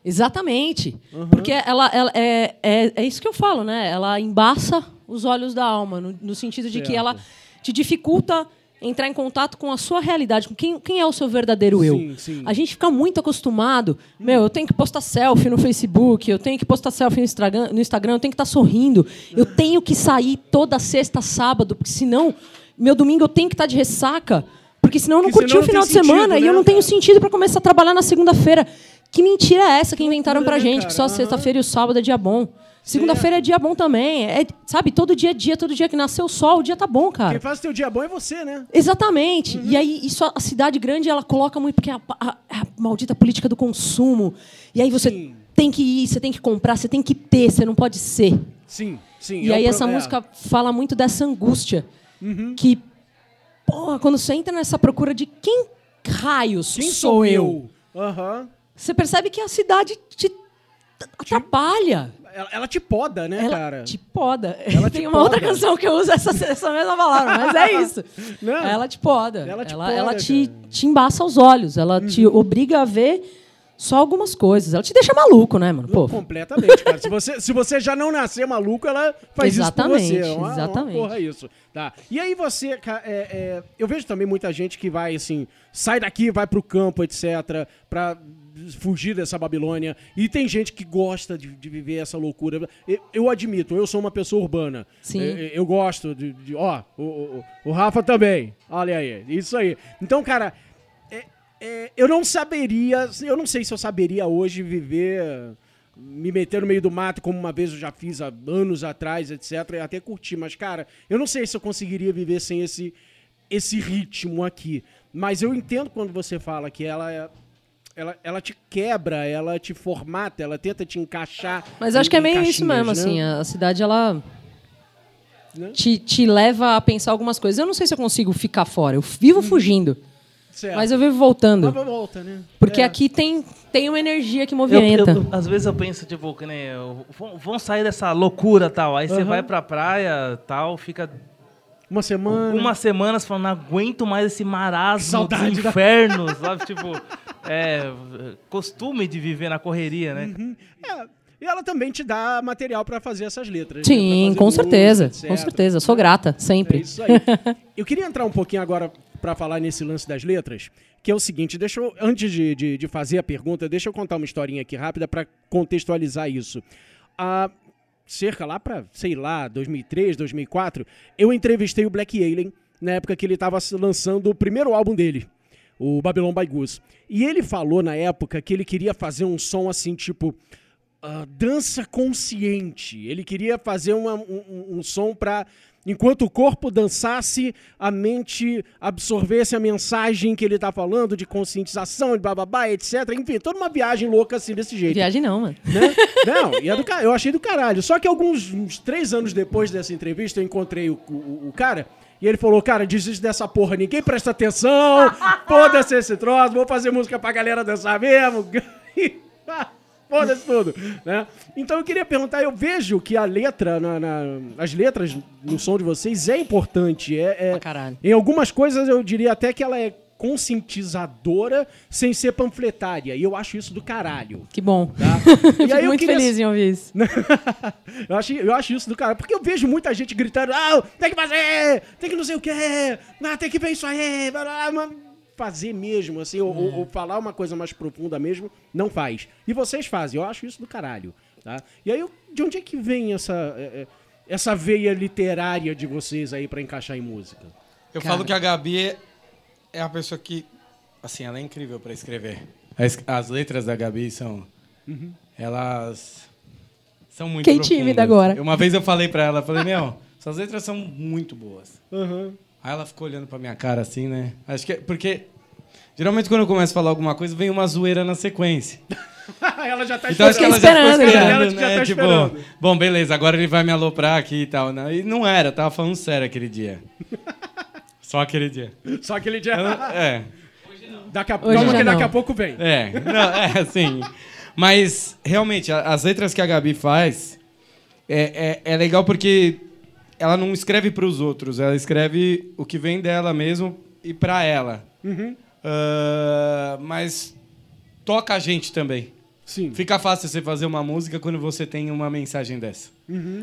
Exatamente. Porque ela, ela- é, é, é isso que eu falo, né? Ela embaça os olhos da alma, no, no sentido de que Certo. ela te dificulta entrar em contato com a sua realidade, com quem, quem é o seu verdadeiro eu. Sim, sim. A gente fica muito acostumado, meu, eu tenho que postar selfie no Facebook, eu tenho que postar selfie no Instagram, no Instagram eu tenho que estar sorrindo, eu tenho que sair toda sexta, sábado, porque senão, meu domingo eu tenho que estar de ressaca, porque senão eu não Porque curti o final de semana sentido, e eu né, não tenho cara? sentido para começar a trabalhar na segunda-feira. Que mentira é essa que inventaram pra loucura, né, gente, que só sexta-feira e o sábado é dia bom. Segunda-feira é dia bom também. É, sabe, todo dia é dia, todo dia que nasceu o sol, o dia tá bom, cara. Quem faz o teu dia bom é você, né? Exatamente. Uhum. E aí, isso a cidade grande ela coloca muito porque é a, a- é a maldita política do consumo. E aí você Sim. tem que ir, você tem que comprar, você tem que ter, você não pode ser. Sim, sim. E é aí pro- essa é. Uhum. música fala muito dessa angústia que porra, quando você entra nessa procura de quem raios Quem sou eu, Aham. você percebe que a cidade te atrapalha. Ela, ela te poda, né, Ela cara? te poda. Ela te [laughs] Tem uma outra poda. canção que eu uso essa, essa mesma palavra, mas é [laughs] isso. Não. Ela te poda. Ela te ela, poda, ela te. Uhum. te embaça os olhos. Ela te obriga a ver só algumas coisas. Ela te deixa maluco, né, mano? Pô, Completamente, cara. Se [laughs] você, se você já não nascer maluco, ela faz Exatamente, isso por você. É uma, exatamente. Uma porra isso. Tá. E aí você, é, é, eu vejo também muita gente que vai assim, sai daqui, vai pro campo, etc, pra fugir dessa Babilônia. E tem gente que gosta de, de viver essa loucura. Eu, eu admito, eu sou uma pessoa urbana. Sim. Eu, eu gosto de, de- ó, o, o, o Rafa também. Olha aí, isso aí. Então, cara, é- é, eu não saberia, eu não sei se eu saberia hoje viver, me meter no meio do mato, como uma vez eu já fiz há anos atrás, etc. E até curti, mas, cara, eu não sei se eu conseguiria viver sem esse, esse ritmo aqui. Mas eu entendo quando você fala que ela é. Ela, ela te quebra, ela te formata, ela tenta te encaixar. Mas em- acho que é meio isso mesmo, né? assim. A cidade, ela Né? te, te leva a pensar algumas coisas. Eu não sei se eu consigo ficar fora. Eu vivo fugindo, Certo. mas eu vivo voltando. Mas volta, né? Porque É. aqui tem, tem uma energia que Eu- movimenta. eu- às vezes eu penso, tipo, que nem. eu- vão- Vão sair dessa loucura tal. Aí você Aham. vai pra praia tal, fica Uma semana. algumas semanas falando, não aguento mais esse marasmo Saudade dos da- infernos, [laughs] sabe? Tipo, é, costume de viver na correria, né? É, e ela também te dá material pra fazer essas letras. né? Sim, Pra com fazer certeza. música, Com etc. certeza. Eu sou grata, É sempre. isso aí. [laughs] Eu queria entrar um pouquinho agora pra falar nesse lance das letras, que é o seguinte, deixa eu, antes de, de, de fazer a pergunta, deixa eu contar uma historinha aqui rápida pra contextualizar isso. Há cerca lá pra, sei lá, 2003, 2004, eu entrevistei o Black Alien na época que ele tava lançando o primeiro álbum dele, o Babylon by Goose. E ele falou na época que ele queria fazer um som assim, tipo, ah, dança consciente. Ele queria fazer uma- um, um- um som para enquanto o corpo dançasse, a mente absorvesse a mensagem que ele tá falando de conscientização, de bababá, etc. Enfim, toda uma viagem louca assim desse jeito. Viagem não, mano. Né? Não, e é do eu achei do caralho. Só que alguns uns três anos depois dessa entrevista, eu encontrei o, o- o cara e ele falou: Cara, desiste dessa porra, ninguém presta atenção, foda-se esse troço, vou fazer música pra galera dançar mesmo. [laughs] Foda-se tudo, né? Então eu queria perguntar, eu vejo que a letra, na, na- as letras no som de vocês é importante. É, é- caralho. em algumas coisas eu diria até que ela é conscientizadora sem ser panfletária. E eu acho isso do caralho. Que bom. Tá? [laughs] E aí eu muito queria- feliz em ouvir isso. [laughs] eu, acho, eu acho isso do cara. Porque eu vejo muita gente gritando: ah, tem que fazer, tem que não sei o quê, ah, tem que ver isso aí, blá, blá, blá", fazer mesmo, assim, ou, ou- ou falar uma coisa mais profunda mesmo, não faz. E vocês fazem, eu acho isso do caralho. Tá? E aí, eu- de onde é que vem essa. é, é, essa veia literária de vocês aí pra encaixar em música? Eu Cara. falo que a Gabi é- é a pessoa que. Assim, ela é incrível pra escrever. As, as letras da Gabi são. Elas. São muito Fiquei profundas. tímida agora. Uma vez eu falei pra ela, falei, meu, suas letras são muito boas. Aí ela ficou olhando pra minha cara assim, né? Acho que é porque. Geralmente quando eu começo a falar alguma coisa, vem uma zoeira na sequência. [laughs] ela já tá Então acho que ela já esperando, ficou já. esperando, Ela já né? tá tipo, esperando. bom, beleza, agora ele vai me aloprar aqui e tal. Né? E não era, tava falando sério aquele dia. [laughs] Só aquele dia. Só aquele dia. Eu [laughs] não- é, Daqui a, Hoje calma que daqui não. a pouco vem. é, não, é assim. Mas, realmente, a- as letras que a Gabi faz é, é, é legal porque ela não escreve para os outros, ela escreve o que vem dela mesmo e para ela. Ah, mas toca a gente também. Sim. Fica fácil você fazer uma música quando você tem uma mensagem dessa.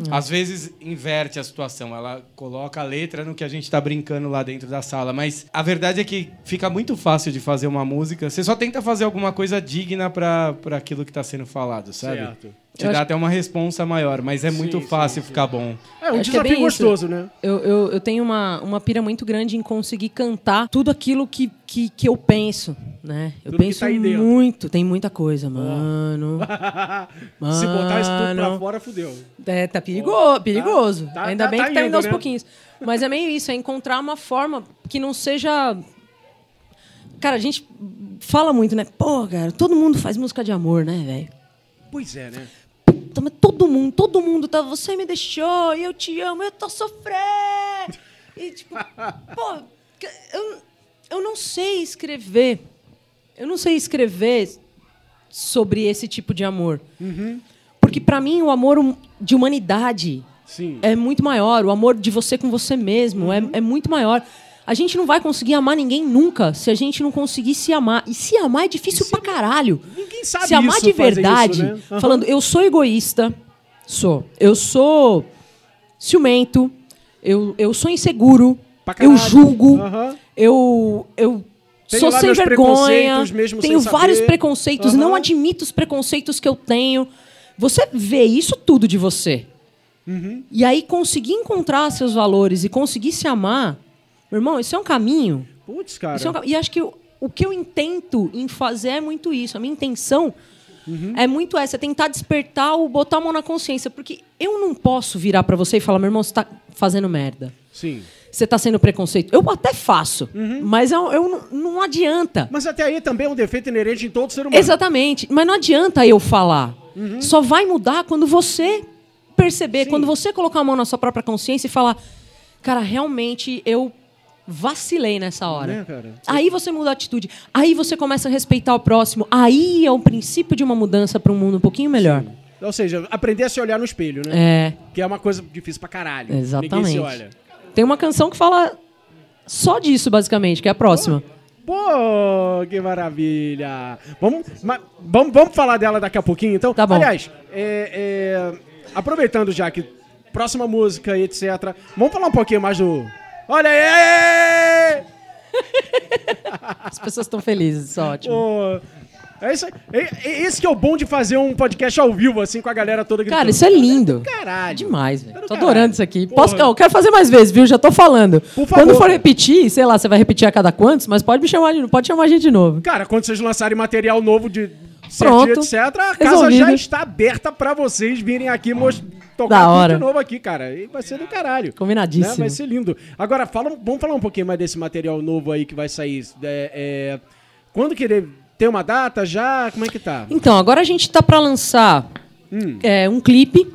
Às vezes inverte a situação, ela coloca a letra no que a gente tá brincando lá dentro da sala, mas a verdade é que fica muito fácil de fazer uma música. Você só tenta fazer alguma coisa digna pra pra aquilo que tá sendo falado, sabe? Certo. Te Eu dá acho- até uma responsa maior, mas é muito Sim, fácil sim, ficar bom. É um Acho é desafio bem isso. gostoso, né? Eu, eu, eu tenho uma, uma pira muito grande em conseguir cantar tudo aquilo que, que, que eu penso, né? Eu Tudo penso tá muito, tem muita coisa, mano. [laughs] Se botar isso tudo pra Mano. fora, fudeu. É, tá perigoso, perigoso. tá- Ainda tá- bem tá que tá indo, indo aos né? pouquinhos. Mas é meio isso, é encontrar uma forma que não seja... Cara, a gente fala muito, né? Pô, cara, todo mundo faz música de amor, né, velho? Pois é, né? Puta, mas todo mundo, todo mundo tá. Você me deixou, eu te amo, eu tô sofrendo. E tipo, [laughs] pô, eu, eu não sei escrever. Eu não sei escrever sobre esse tipo de amor. Porque pra mim o amor de humanidade Sim. é muito maior. O amor de você com você mesmo é, é muito maior. A gente não vai conseguir amar ninguém nunca se a gente não conseguir se amar. E se amar é difícil pra caralho. Ninguém sabe se amar isso, de verdade, isso, né? Aham. falando, eu sou egoísta, sou. Eu sou ciumento, eu, eu sou inseguro, eu julgo, Aham. eu, eu Tenho sou sem vergonha, tenho vários saber. preconceitos, Aham. não admito os preconceitos que eu tenho. Você vê isso tudo de você. Uhum. E aí conseguir encontrar seus valores e conseguir se amar, meu irmão, isso é um caminho. Putz, cara. É um e acho que o, o que eu intento em fazer é muito isso. A minha intenção Uhum. é muito essa, é tentar despertar o botar a mão na consciência. Porque eu não posso virar pra você e falar, meu irmão, você tá fazendo merda. Sim. Você tá sendo preconceito. Eu até faço, Uhum. mas eu, eu não, adianta. Mas até aí também é um defeito inerente em todo ser humano. Exatamente. Mas não adianta eu falar. Só vai mudar quando você perceber, Uhum. Sim. quando você colocar a mão na sua própria consciência e falar, cara, realmente eu vacilei nessa hora. Cara? Aí você muda a atitude. Aí você começa a respeitar o próximo. Aí é o princípio de uma mudança para um mundo um pouquinho melhor. Ou seja, aprender a se olhar no espelho, né? É, Que é uma coisa difícil pra caralho. exatamente. Ninguém se olha. Tem uma canção que fala só disso, basicamente, que é a próxima. Pô, que maravilha! Vamos, vamos, vamos falar dela daqui a pouquinho, então? Tá bom. Aliás, é- é, aproveitando já que próxima música e etc. Vamos falar um pouquinho mais do. Olha aí! As pessoas estão felizes, isso é ótimo. Pô, é isso, aí. é, é esse que é o bom de fazer um podcast ao vivo, assim, com a galera toda gritando. Cara, isso é lindo. Caralho. Demais, É velho. Tô caralho. adorando isso aqui. Porra. Posso, eu quero fazer mais vezes, viu? Já tô falando. Por favor, Quando for repetir, sei lá, você vai repetir a cada quantos, mas pode me chamar de, pode chamar a gente de novo. Cara, quando vocês lançarem material novo de Pronto. etc., a casa Resolvido. já está aberta pra vocês virem aqui mos- tocar de novo aqui, cara. E vai ser do caralho. Combinadíssimo. Né? Vai ser lindo. Agora, fala, vamos falar um pouquinho mais desse material novo aí que vai sair. É, é, quando que ele tem uma data já? Como é que tá? Então, agora a gente tá pra lançar Hum. é, um clipe,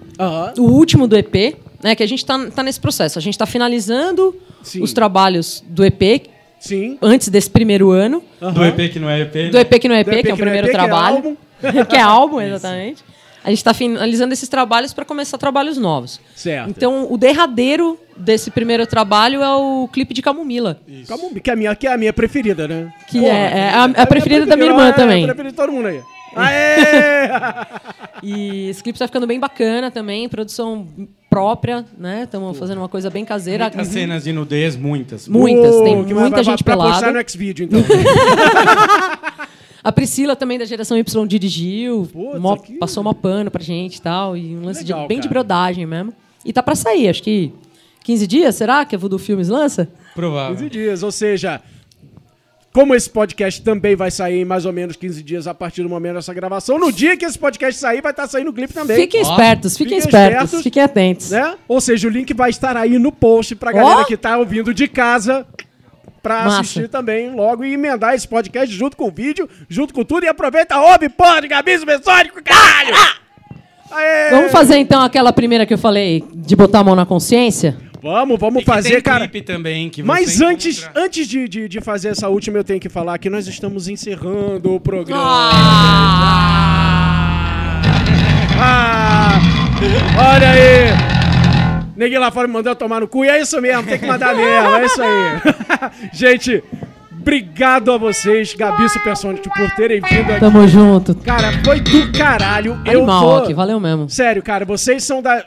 o último do EP, né? Que a gente tá, tá nesse processo. A gente tá finalizando Sim. os trabalhos do EP Sim. antes desse primeiro ano. Do EP que não é EP. Do EP que não é EP, EP que é o que é primeiro EP, que é trabalho. álbum. [laughs] que é álbum, exatamente. A gente tá finalizando esses trabalhos para começar trabalhos novos. Certo. Então, o derradeiro desse primeiro trabalho é o clipe de Camomila. Calma, que, é a minha, que é a minha preferida, né? Que é- é a- a preferida da minha irmã é também. A preferida de todo mundo aí. [laughs] Aê! E esse clipe tá ficando bem bacana também, produção própria, né? Estamos fazendo uma coisa bem caseira. Muitas cenas de nudez, muitas. Muitas, tem muita vai- gente pra pelada. postar no X-Video, então. [laughs] A Priscila também da geração Y dirigiu, Putz, mó- que- passou uma pano pra gente e tal, e um lance Legal, de, bem de cara. brodagem mesmo. E tá pra sair, acho que 15 dias, será que a Voodoo Filmes lança? Provável. 15 dias, ou seja, como esse podcast também vai sair em mais ou menos 15 dias a partir do momento dessa gravação, no dia que esse podcast sair, vai estar saindo o clipe também. Fiquem Ó, espertos, fiquem fiquem espertos, espertos. fiquem atentos. Né? Ou seja, o link vai estar aí no post pra galera Ó. que tá ouvindo de casa pra Massa. assistir também logo e emendar esse podcast junto com o vídeo, junto com tudo e aproveita, ouve, porra, de Gabi Subsônico, caralho! Aê! Vamos fazer então aquela primeira que eu falei, de botar a mão na consciência? Vamos, vamos E fazer, tem cara. também que Mas antes, encontra. antes de, de, de fazer essa última, eu tenho que falar que nós estamos encerrando o programa. Ah, olha aí! Ninguém lá fora me mandou tomar no cu e é isso mesmo, tem que mandar mesmo, é isso aí. [laughs] Gente, obrigado a vocês, Gabi Supersonic, por terem vindo aqui. Tamo junto. Cara, foi do caralho. eu Animal, vou... Rock, valeu mesmo. Sério, cara, vocês são da.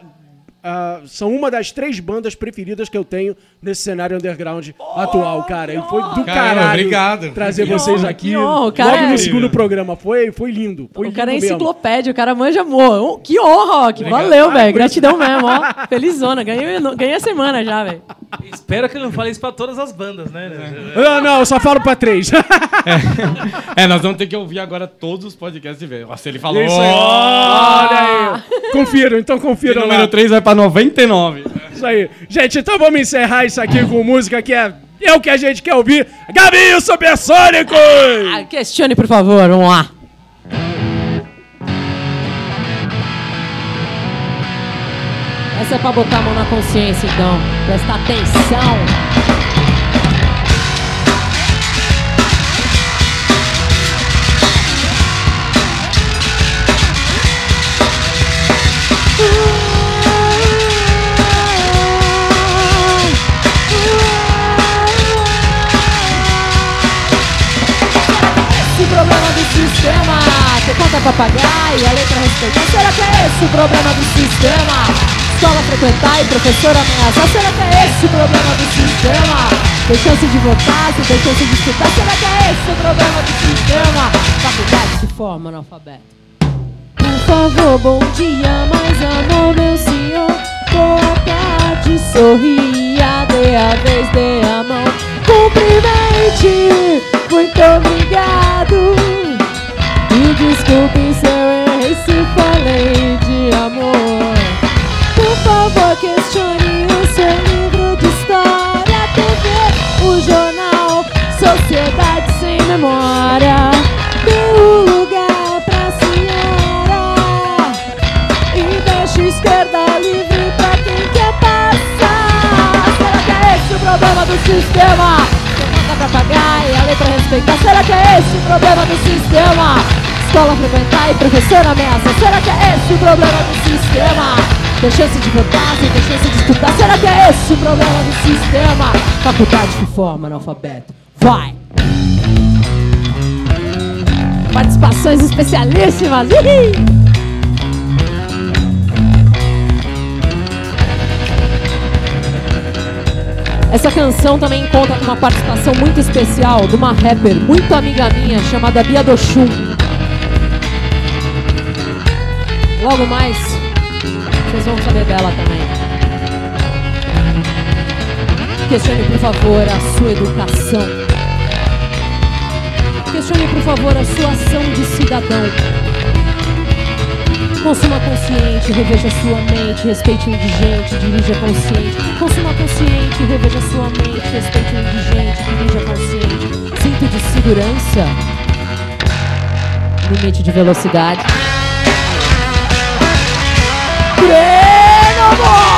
Ah, são uma das três bandas preferidas que eu tenho nesse cenário underground atual, cara. E foi do Caramba, caralho obrigado. trazer Que vocês honra, aqui. honra, o cara Logo no é- segundo programa. Foi, foi lindo. Foi O cara é lindo mesmo. enciclopédia, o cara manja amor. Oh, Que honra, Rock. Valeu, velho. Gratidão mesmo, ó. Felizona. Ganhei, ganhei a semana já, velho. Espero que ele não fale isso pra todas as bandas, né? Não, não, eu só falo pra três. [laughs] É, nós vamos ter que ouvir agora todos os podcasts de vez. Nossa, ele falou. Isso aí. Olha aí. Confiram, então confiram número 3 vai pra 99. Isso aí. Gente, então vamos encerrar isso aqui com música que é, é o que a gente quer ouvir. Gabi Supersônicos! Ah, questione, por favor. Vamos lá. Essa é pra botar a mão na consciência, então. Presta atenção. Ter conta e a letra respeitar Será que é esse o problema do sistema? Escola frequentar e professor ameaçar Será que é esse o problema do sistema? Tem chance de votar, se tem chance de estudar. Será que é esse o problema do sistema? Faculdade que forma analfabeto. Por favor, bom dia, mais amor, meu senhor. Boa tarde, sorria, dê a vez, dê a mão. Cumprimente, muito obrigado desculpe se eu errei se falei de amor Por favor, questione o seu livro de história TV, o jornal Sociedade Sem Memória Dê um lugar pra senhora e deixa esquerda livre pra quem quer passar. Será que é esse o problema do sistema? Tem conta pra pagar e a letra respeitar. Será que é esse o problema do sistema? Escola frequentar e professor ameaça. Será que é esse o problema do sistema? Tem chance de votar, sem ter chance de estudar. Será que é esse o problema do sistema? Faculdade que forma analfabeto. Vai! Participações especialíssimas! Ih! Essa canção também conta com uma participação muito especial de uma rapper muito amiga minha chamada Bia Dochum. Logo mais, vocês vão saber dela também. Questione, por favor, a sua educação. Questione, por favor, a sua ação de cidadão. Consuma consciente, reveja sua mente, respeite o indigente, dirija consciente. Consuma consciente, reveja sua mente, respeite o indigente, dirija consciente. Cinto de segurança. Limite de velocidade. Treino, amor!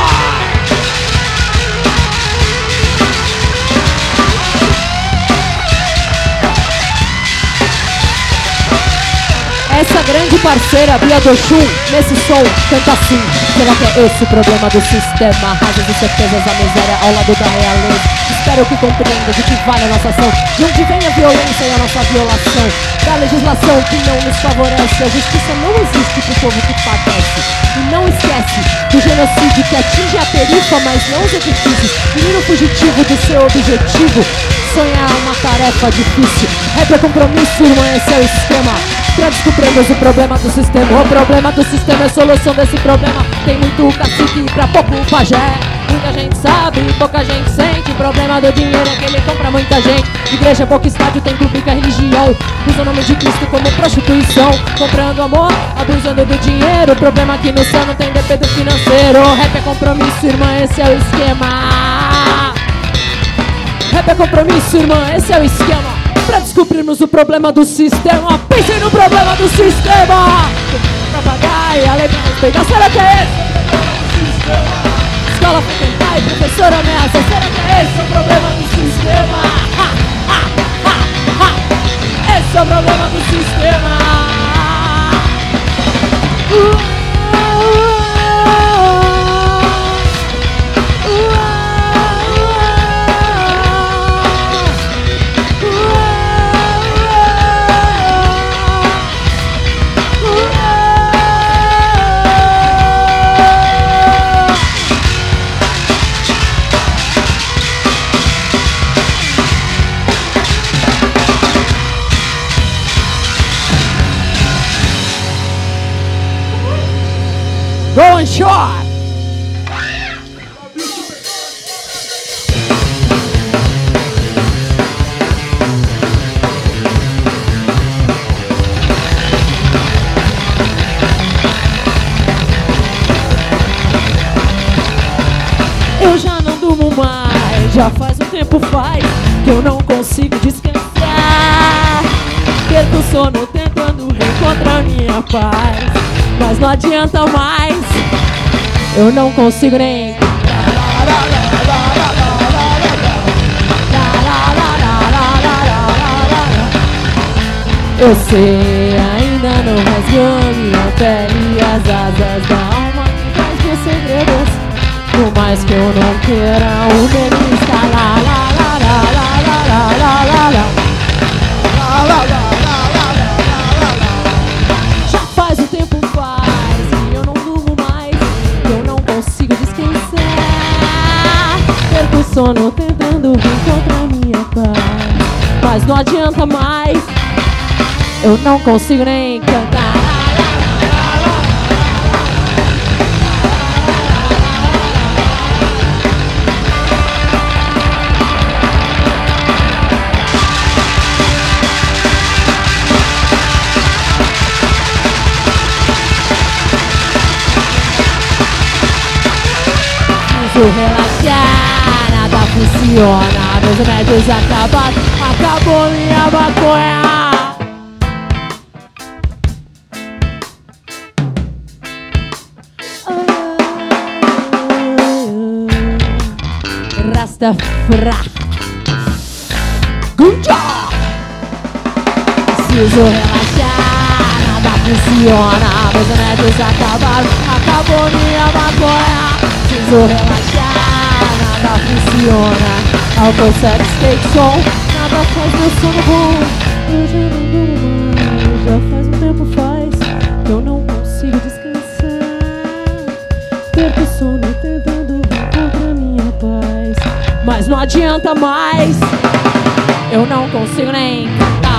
Essa grande parceira, Bia Dochum, nesse som, canta assim. Será que é esse o problema do sistema? Rasas e certezas, a miséria ao lado da realeza. Espero que compreenda de que vale a nossa ação. De onde vem a violência e a nossa violação? Da legislação que não nos favorece. A justiça não existe pro povo que padece. E não esquece do genocídio que atinge a perifa, mas não os edifícios. Menino fugitivo do seu objetivo. Sonhar é uma tarefa difícil. É pra compromisso, irmã, esse é o esquema. Pra descobrirmos o problema do sistema O problema do sistema é solução desse problema. Tem muito cacique pra pouco pajé. Muita gente sabe, pouca gente sente. O problema do dinheiro é que ele compra muita gente. Igreja, pouco estádio, templo, pica, religião. Usa o nome de Cristo como prostituição. Comprando amor, abusando do dinheiro. O problema aqui no céu não tem dependo financeiro. Rap é compromisso, irmã, esse é o esquema. Rap é compromisso, irmã, esse é o esquema. Pra descobrirmos o problema do sistema, pensem no problema do sistema. Papagaia, lei pra respeitar, será que é esse? Escola foi tentar e professora ameaça, será que é esse o problema do sistema? Ha, ha, ha. Esse é o problema do sistema. Uh, Eu já não durmo mais, já faz um tempo faz que eu não consigo descansar. Perco o sono tentando reencontrar minha paz, mas não adianta mais. Eu não consigo nem. Eu sei, ainda não rasgou minha pele e as asas da alma que faz meus segredos. Por mais que eu não queira, o medo Sono tentando reencontrar minha paz, mas não adianta mais. Eu não consigo nem cantar. Nada funciona. Meus remédios acabaram, acabou minha maconha. Rastafra. Good! Preciso relaxar, nada funciona. Meus remédios acabaram, acabou minha maconha. Preciso relaxar, nada funciona. Som, nada faz meu sono bom. Eu já não durmo mais, já faz um tempo faz que eu não consigo descansar. Perco sono tentando encontrar minha paz, mas não adianta mais. Eu não consigo nem cantar.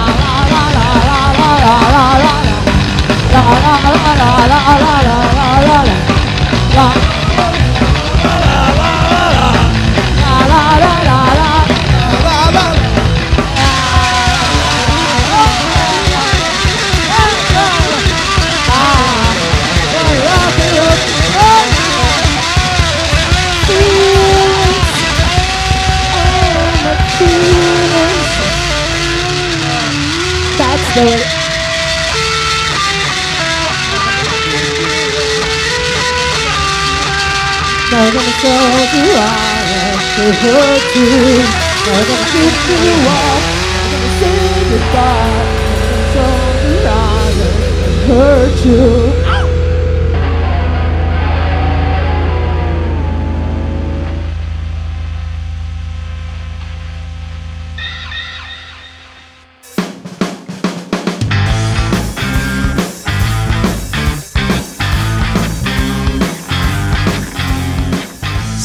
Way. Now I'm gonna show you I to hurt you. I'm gonna keep you up. I'm gonna say goodbye. I'm gonna show you I hurt you.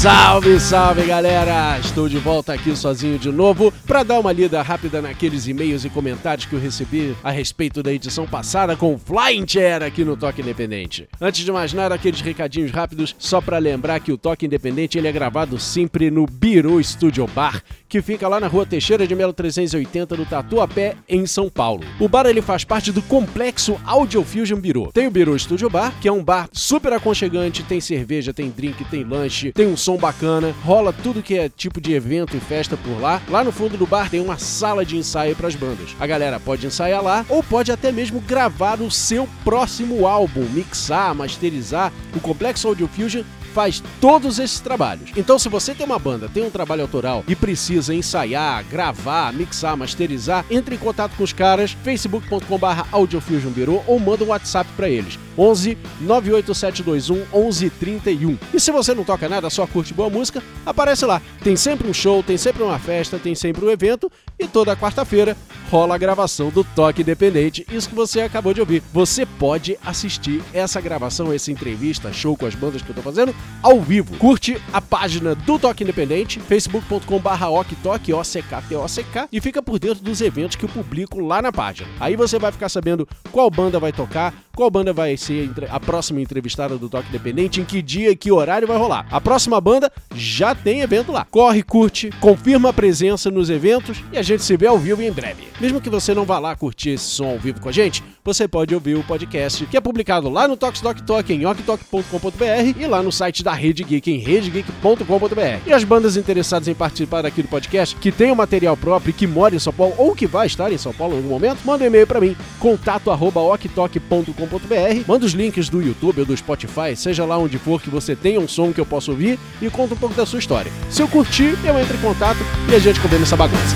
Salve, salve galera! Estou de volta aqui sozinho de novo para dar uma lida rápida naqueles e-mails e comentários que eu recebi a respeito da edição passada com o Flying Chair aqui no Toque Independente. Antes de mais nada, aqueles recadinhos rápidos só para lembrar que o Toque Independente ele é gravado sempre no Biro Studio Bar, que fica lá na Rua Teixeira de Melo 380 do Tatuapé, em São Paulo. O bar ele faz parte do complexo Audio Fusion Biro. Tem o Biro Studio Bar, que é um bar super aconchegante, tem cerveja, tem drink, tem lanche, tem um som bacana, rola tudo que é tipo de evento e festa por lá. Lá no fundo do bar tem uma sala de ensaio para as bandas. A galera pode ensaiar lá ou pode até mesmo gravar o seu próximo álbum, mixar, masterizar. O Complexo Audio Fusion faz todos esses trabalhos. Então, se você tem uma banda, tem um trabalho autoral e precisa ensaiar, gravar, mixar, masterizar, entre em contato com os caras, facebook.com.br audiofusionbureau ou manda um WhatsApp para eles. 11 98721 1131. E se você não toca nada, só curte boa música, aparece lá. Tem sempre um show, tem sempre uma festa, tem sempre um evento e toda quarta-feira rola a gravação do Toque Independente. Isso que você acabou de ouvir. Você pode assistir essa gravação, essa entrevista, show com as bandas que eu tô fazendo ao vivo. Curte a página do Toque Independente, facebook.com/barra oktok, O-C-K-T-O-C-K, e fica por dentro dos eventos que eu publico lá na página. Aí você vai ficar sabendo qual banda vai tocar, qual banda vai ser a próxima entrevistada do Toque Independente, em que dia e que horário vai rolar. A próxima banda já tem evento lá. Corre, curte, confirma a presença nos eventos e a gente se vê ao vivo em breve. Mesmo que você não vá lá curtir esse som ao vivo com a gente, você pode ouvir o podcast que é publicado lá no Tox Doc Talk em oktok.com.br e lá no site da Rede Geek em redegeek.com.br. E as bandas interessadas em participar aqui do podcast, que tem o um material próprio e que mora em São Paulo ou que vai estar em São Paulo em algum momento, manda um e-mail para mim, contato@oktok.com.br. Manda os links do YouTube ou do Spotify, seja lá onde for que você tenha um som que eu possa ouvir e conta um pouco da sua história. Se eu curtir, eu entro em contato e a gente combina essa bagunça.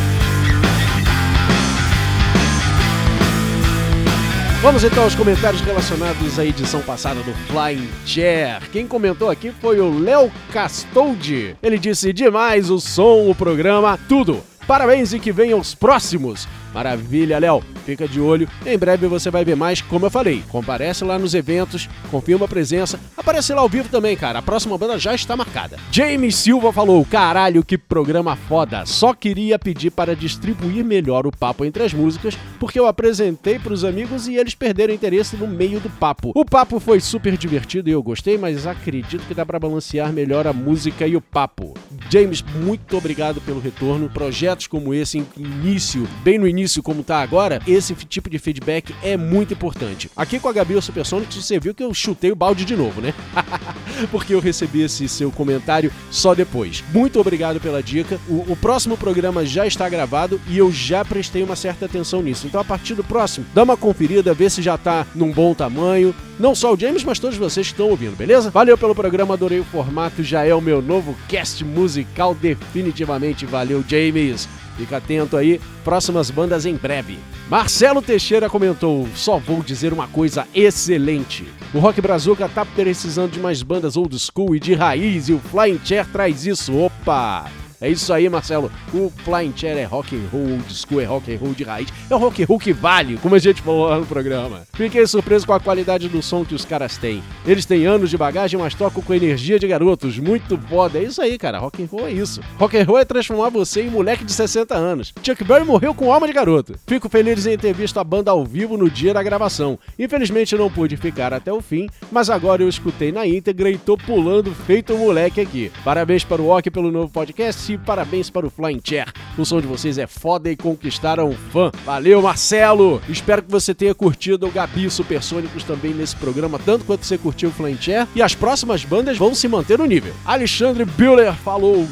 Vamos então aos comentários relacionados à edição passada do Flying Chair. Quem comentou aqui foi o Léo Castoldi. Ele disse demais o som, o programa, tudo. Parabéns e que venham os próximos. Maravilha, Léo. Fica de olho. Em breve você vai ver mais, como eu falei. Comparece lá nos eventos, confirma a presença. Aparece lá ao vivo também, cara. A próxima banda já está marcada. James Silva falou: caralho, que programa foda. Só queria pedir para distribuir melhor o papo entre as músicas, porque eu apresentei para os amigos e eles perderam interesse no meio do papo. O papo foi super divertido e eu gostei, mas acredito que dá para balancear melhor a música e o papo. James, muito obrigado pelo retorno. Projetos como esse, início, bem no início início como tá agora, esse tipo de feedback é muito importante. Aqui com a Gabi o Supersonics, você viu que eu chutei o balde de novo, né? [laughs] Porque eu recebi esse seu comentário só depois. Muito obrigado pela dica. O, o, próximo programa já está gravado e eu já prestei uma certa atenção nisso. Então, a partir do próximo, dá uma conferida, vê se já tá num bom tamanho. Não só o James, mas todos vocês que estão ouvindo, beleza? Valeu pelo programa, adorei o formato, já é o meu novo cast musical, definitivamente. Valeu, James! Fica atento aí, próximas bandas em breve. Marcelo Teixeira comentou: só vou dizer uma coisa excelente. O Rock Brazuca tá precisando de mais bandas old school e de raiz e o Flying Chair traz isso. Opa! É isso aí, Marcelo. O Flying Chair é rock and roll, old school é rock and roll de raiz. É o rock and roll que vale, como a gente falou lá no programa. Fiquei surpreso com a qualidade do som que os caras têm. Eles têm anos de bagagem, mas tocam com energia de garotos. Muito foda. É isso aí, cara. Rock and roll é isso. Rock and roll é transformar você em moleque de 60 anos. Chuck Berry morreu com alma de garoto. Fico feliz em ter visto a banda ao vivo no dia da gravação. Infelizmente não pude ficar até o fim, mas agora eu escutei na íntegra e tô pulando feito um moleque aqui. Parabéns para o Rock pelo novo podcast e parabéns para o Flying Chair. O som de vocês é foda e conquistaram um fã. Valeu, Marcelo! Espero que você tenha curtido o Gabi Supersônicos também nesse programa, tanto quanto você curtiu o Flying Chair. E as próximas bandas vão se manter no nível. Alexandre Bühler falou,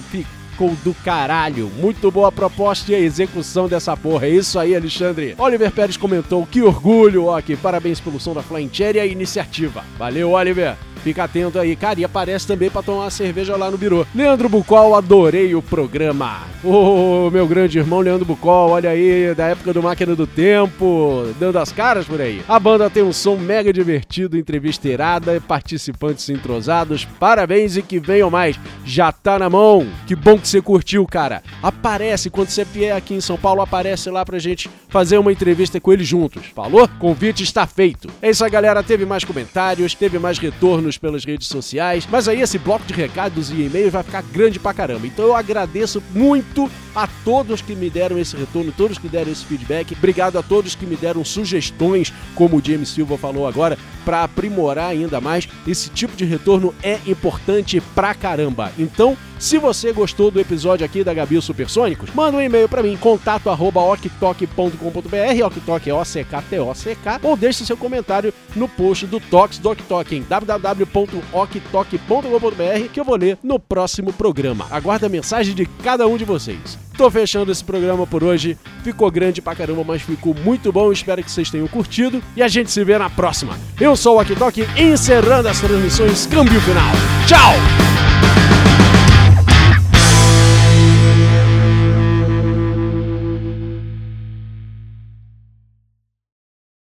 do caralho. Muito boa proposta e a execução dessa porra. É isso aí, Alexandre. Oliver Pérez comentou: que orgulho, ok. Parabéns pelo som da Flying Chair e a iniciativa. Valeu, Oliver. Fica atento aí, cara. E aparece também para tomar uma cerveja lá no birô. Leandro Bucol, adorei o programa. Ô, oh, meu grande irmão Leandro Bucol, olha aí, da época do Máquina do Tempo, dando as caras por aí. A banda tem um som mega divertido, entrevista irada, participantes entrosados. Parabéns e que venham mais. Já tá na mão. Que bom que você curtiu, cara. Aparece quando você vier aqui em São Paulo, aparece lá pra gente fazer uma entrevista com ele juntos. Falou? Convite está feito. É isso aí, galera. Teve mais comentários, teve mais retornos pelas redes sociais, mas aí esse bloco de recados e e-mails vai ficar grande pra caramba. Então eu agradeço muito a todos que me deram esse retorno, todos que deram esse feedback. Obrigado a todos que me deram sugestões, como o James Silva falou agora, para aprimorar ainda mais. Esse tipo de retorno é importante pra caramba. Então, se você gostou do episódio aqui da Gabi Supersônicos, manda um e-mail para mim, contato arroba oktok.com.br, oktok é O-C-K-T-O-C-K, ou deixe seu comentário no post do Tox do Oktok em www.oktok.com.br que eu vou ler no próximo programa. Aguardo a mensagem de cada um de vocês. Tô fechando esse programa por hoje. Ficou grande pra caramba, mas ficou muito bom. Espero que vocês tenham curtido. E a gente se vê na próxima. Eu sou o Oktok, encerrando as transmissões Câmbio Final. Tchau!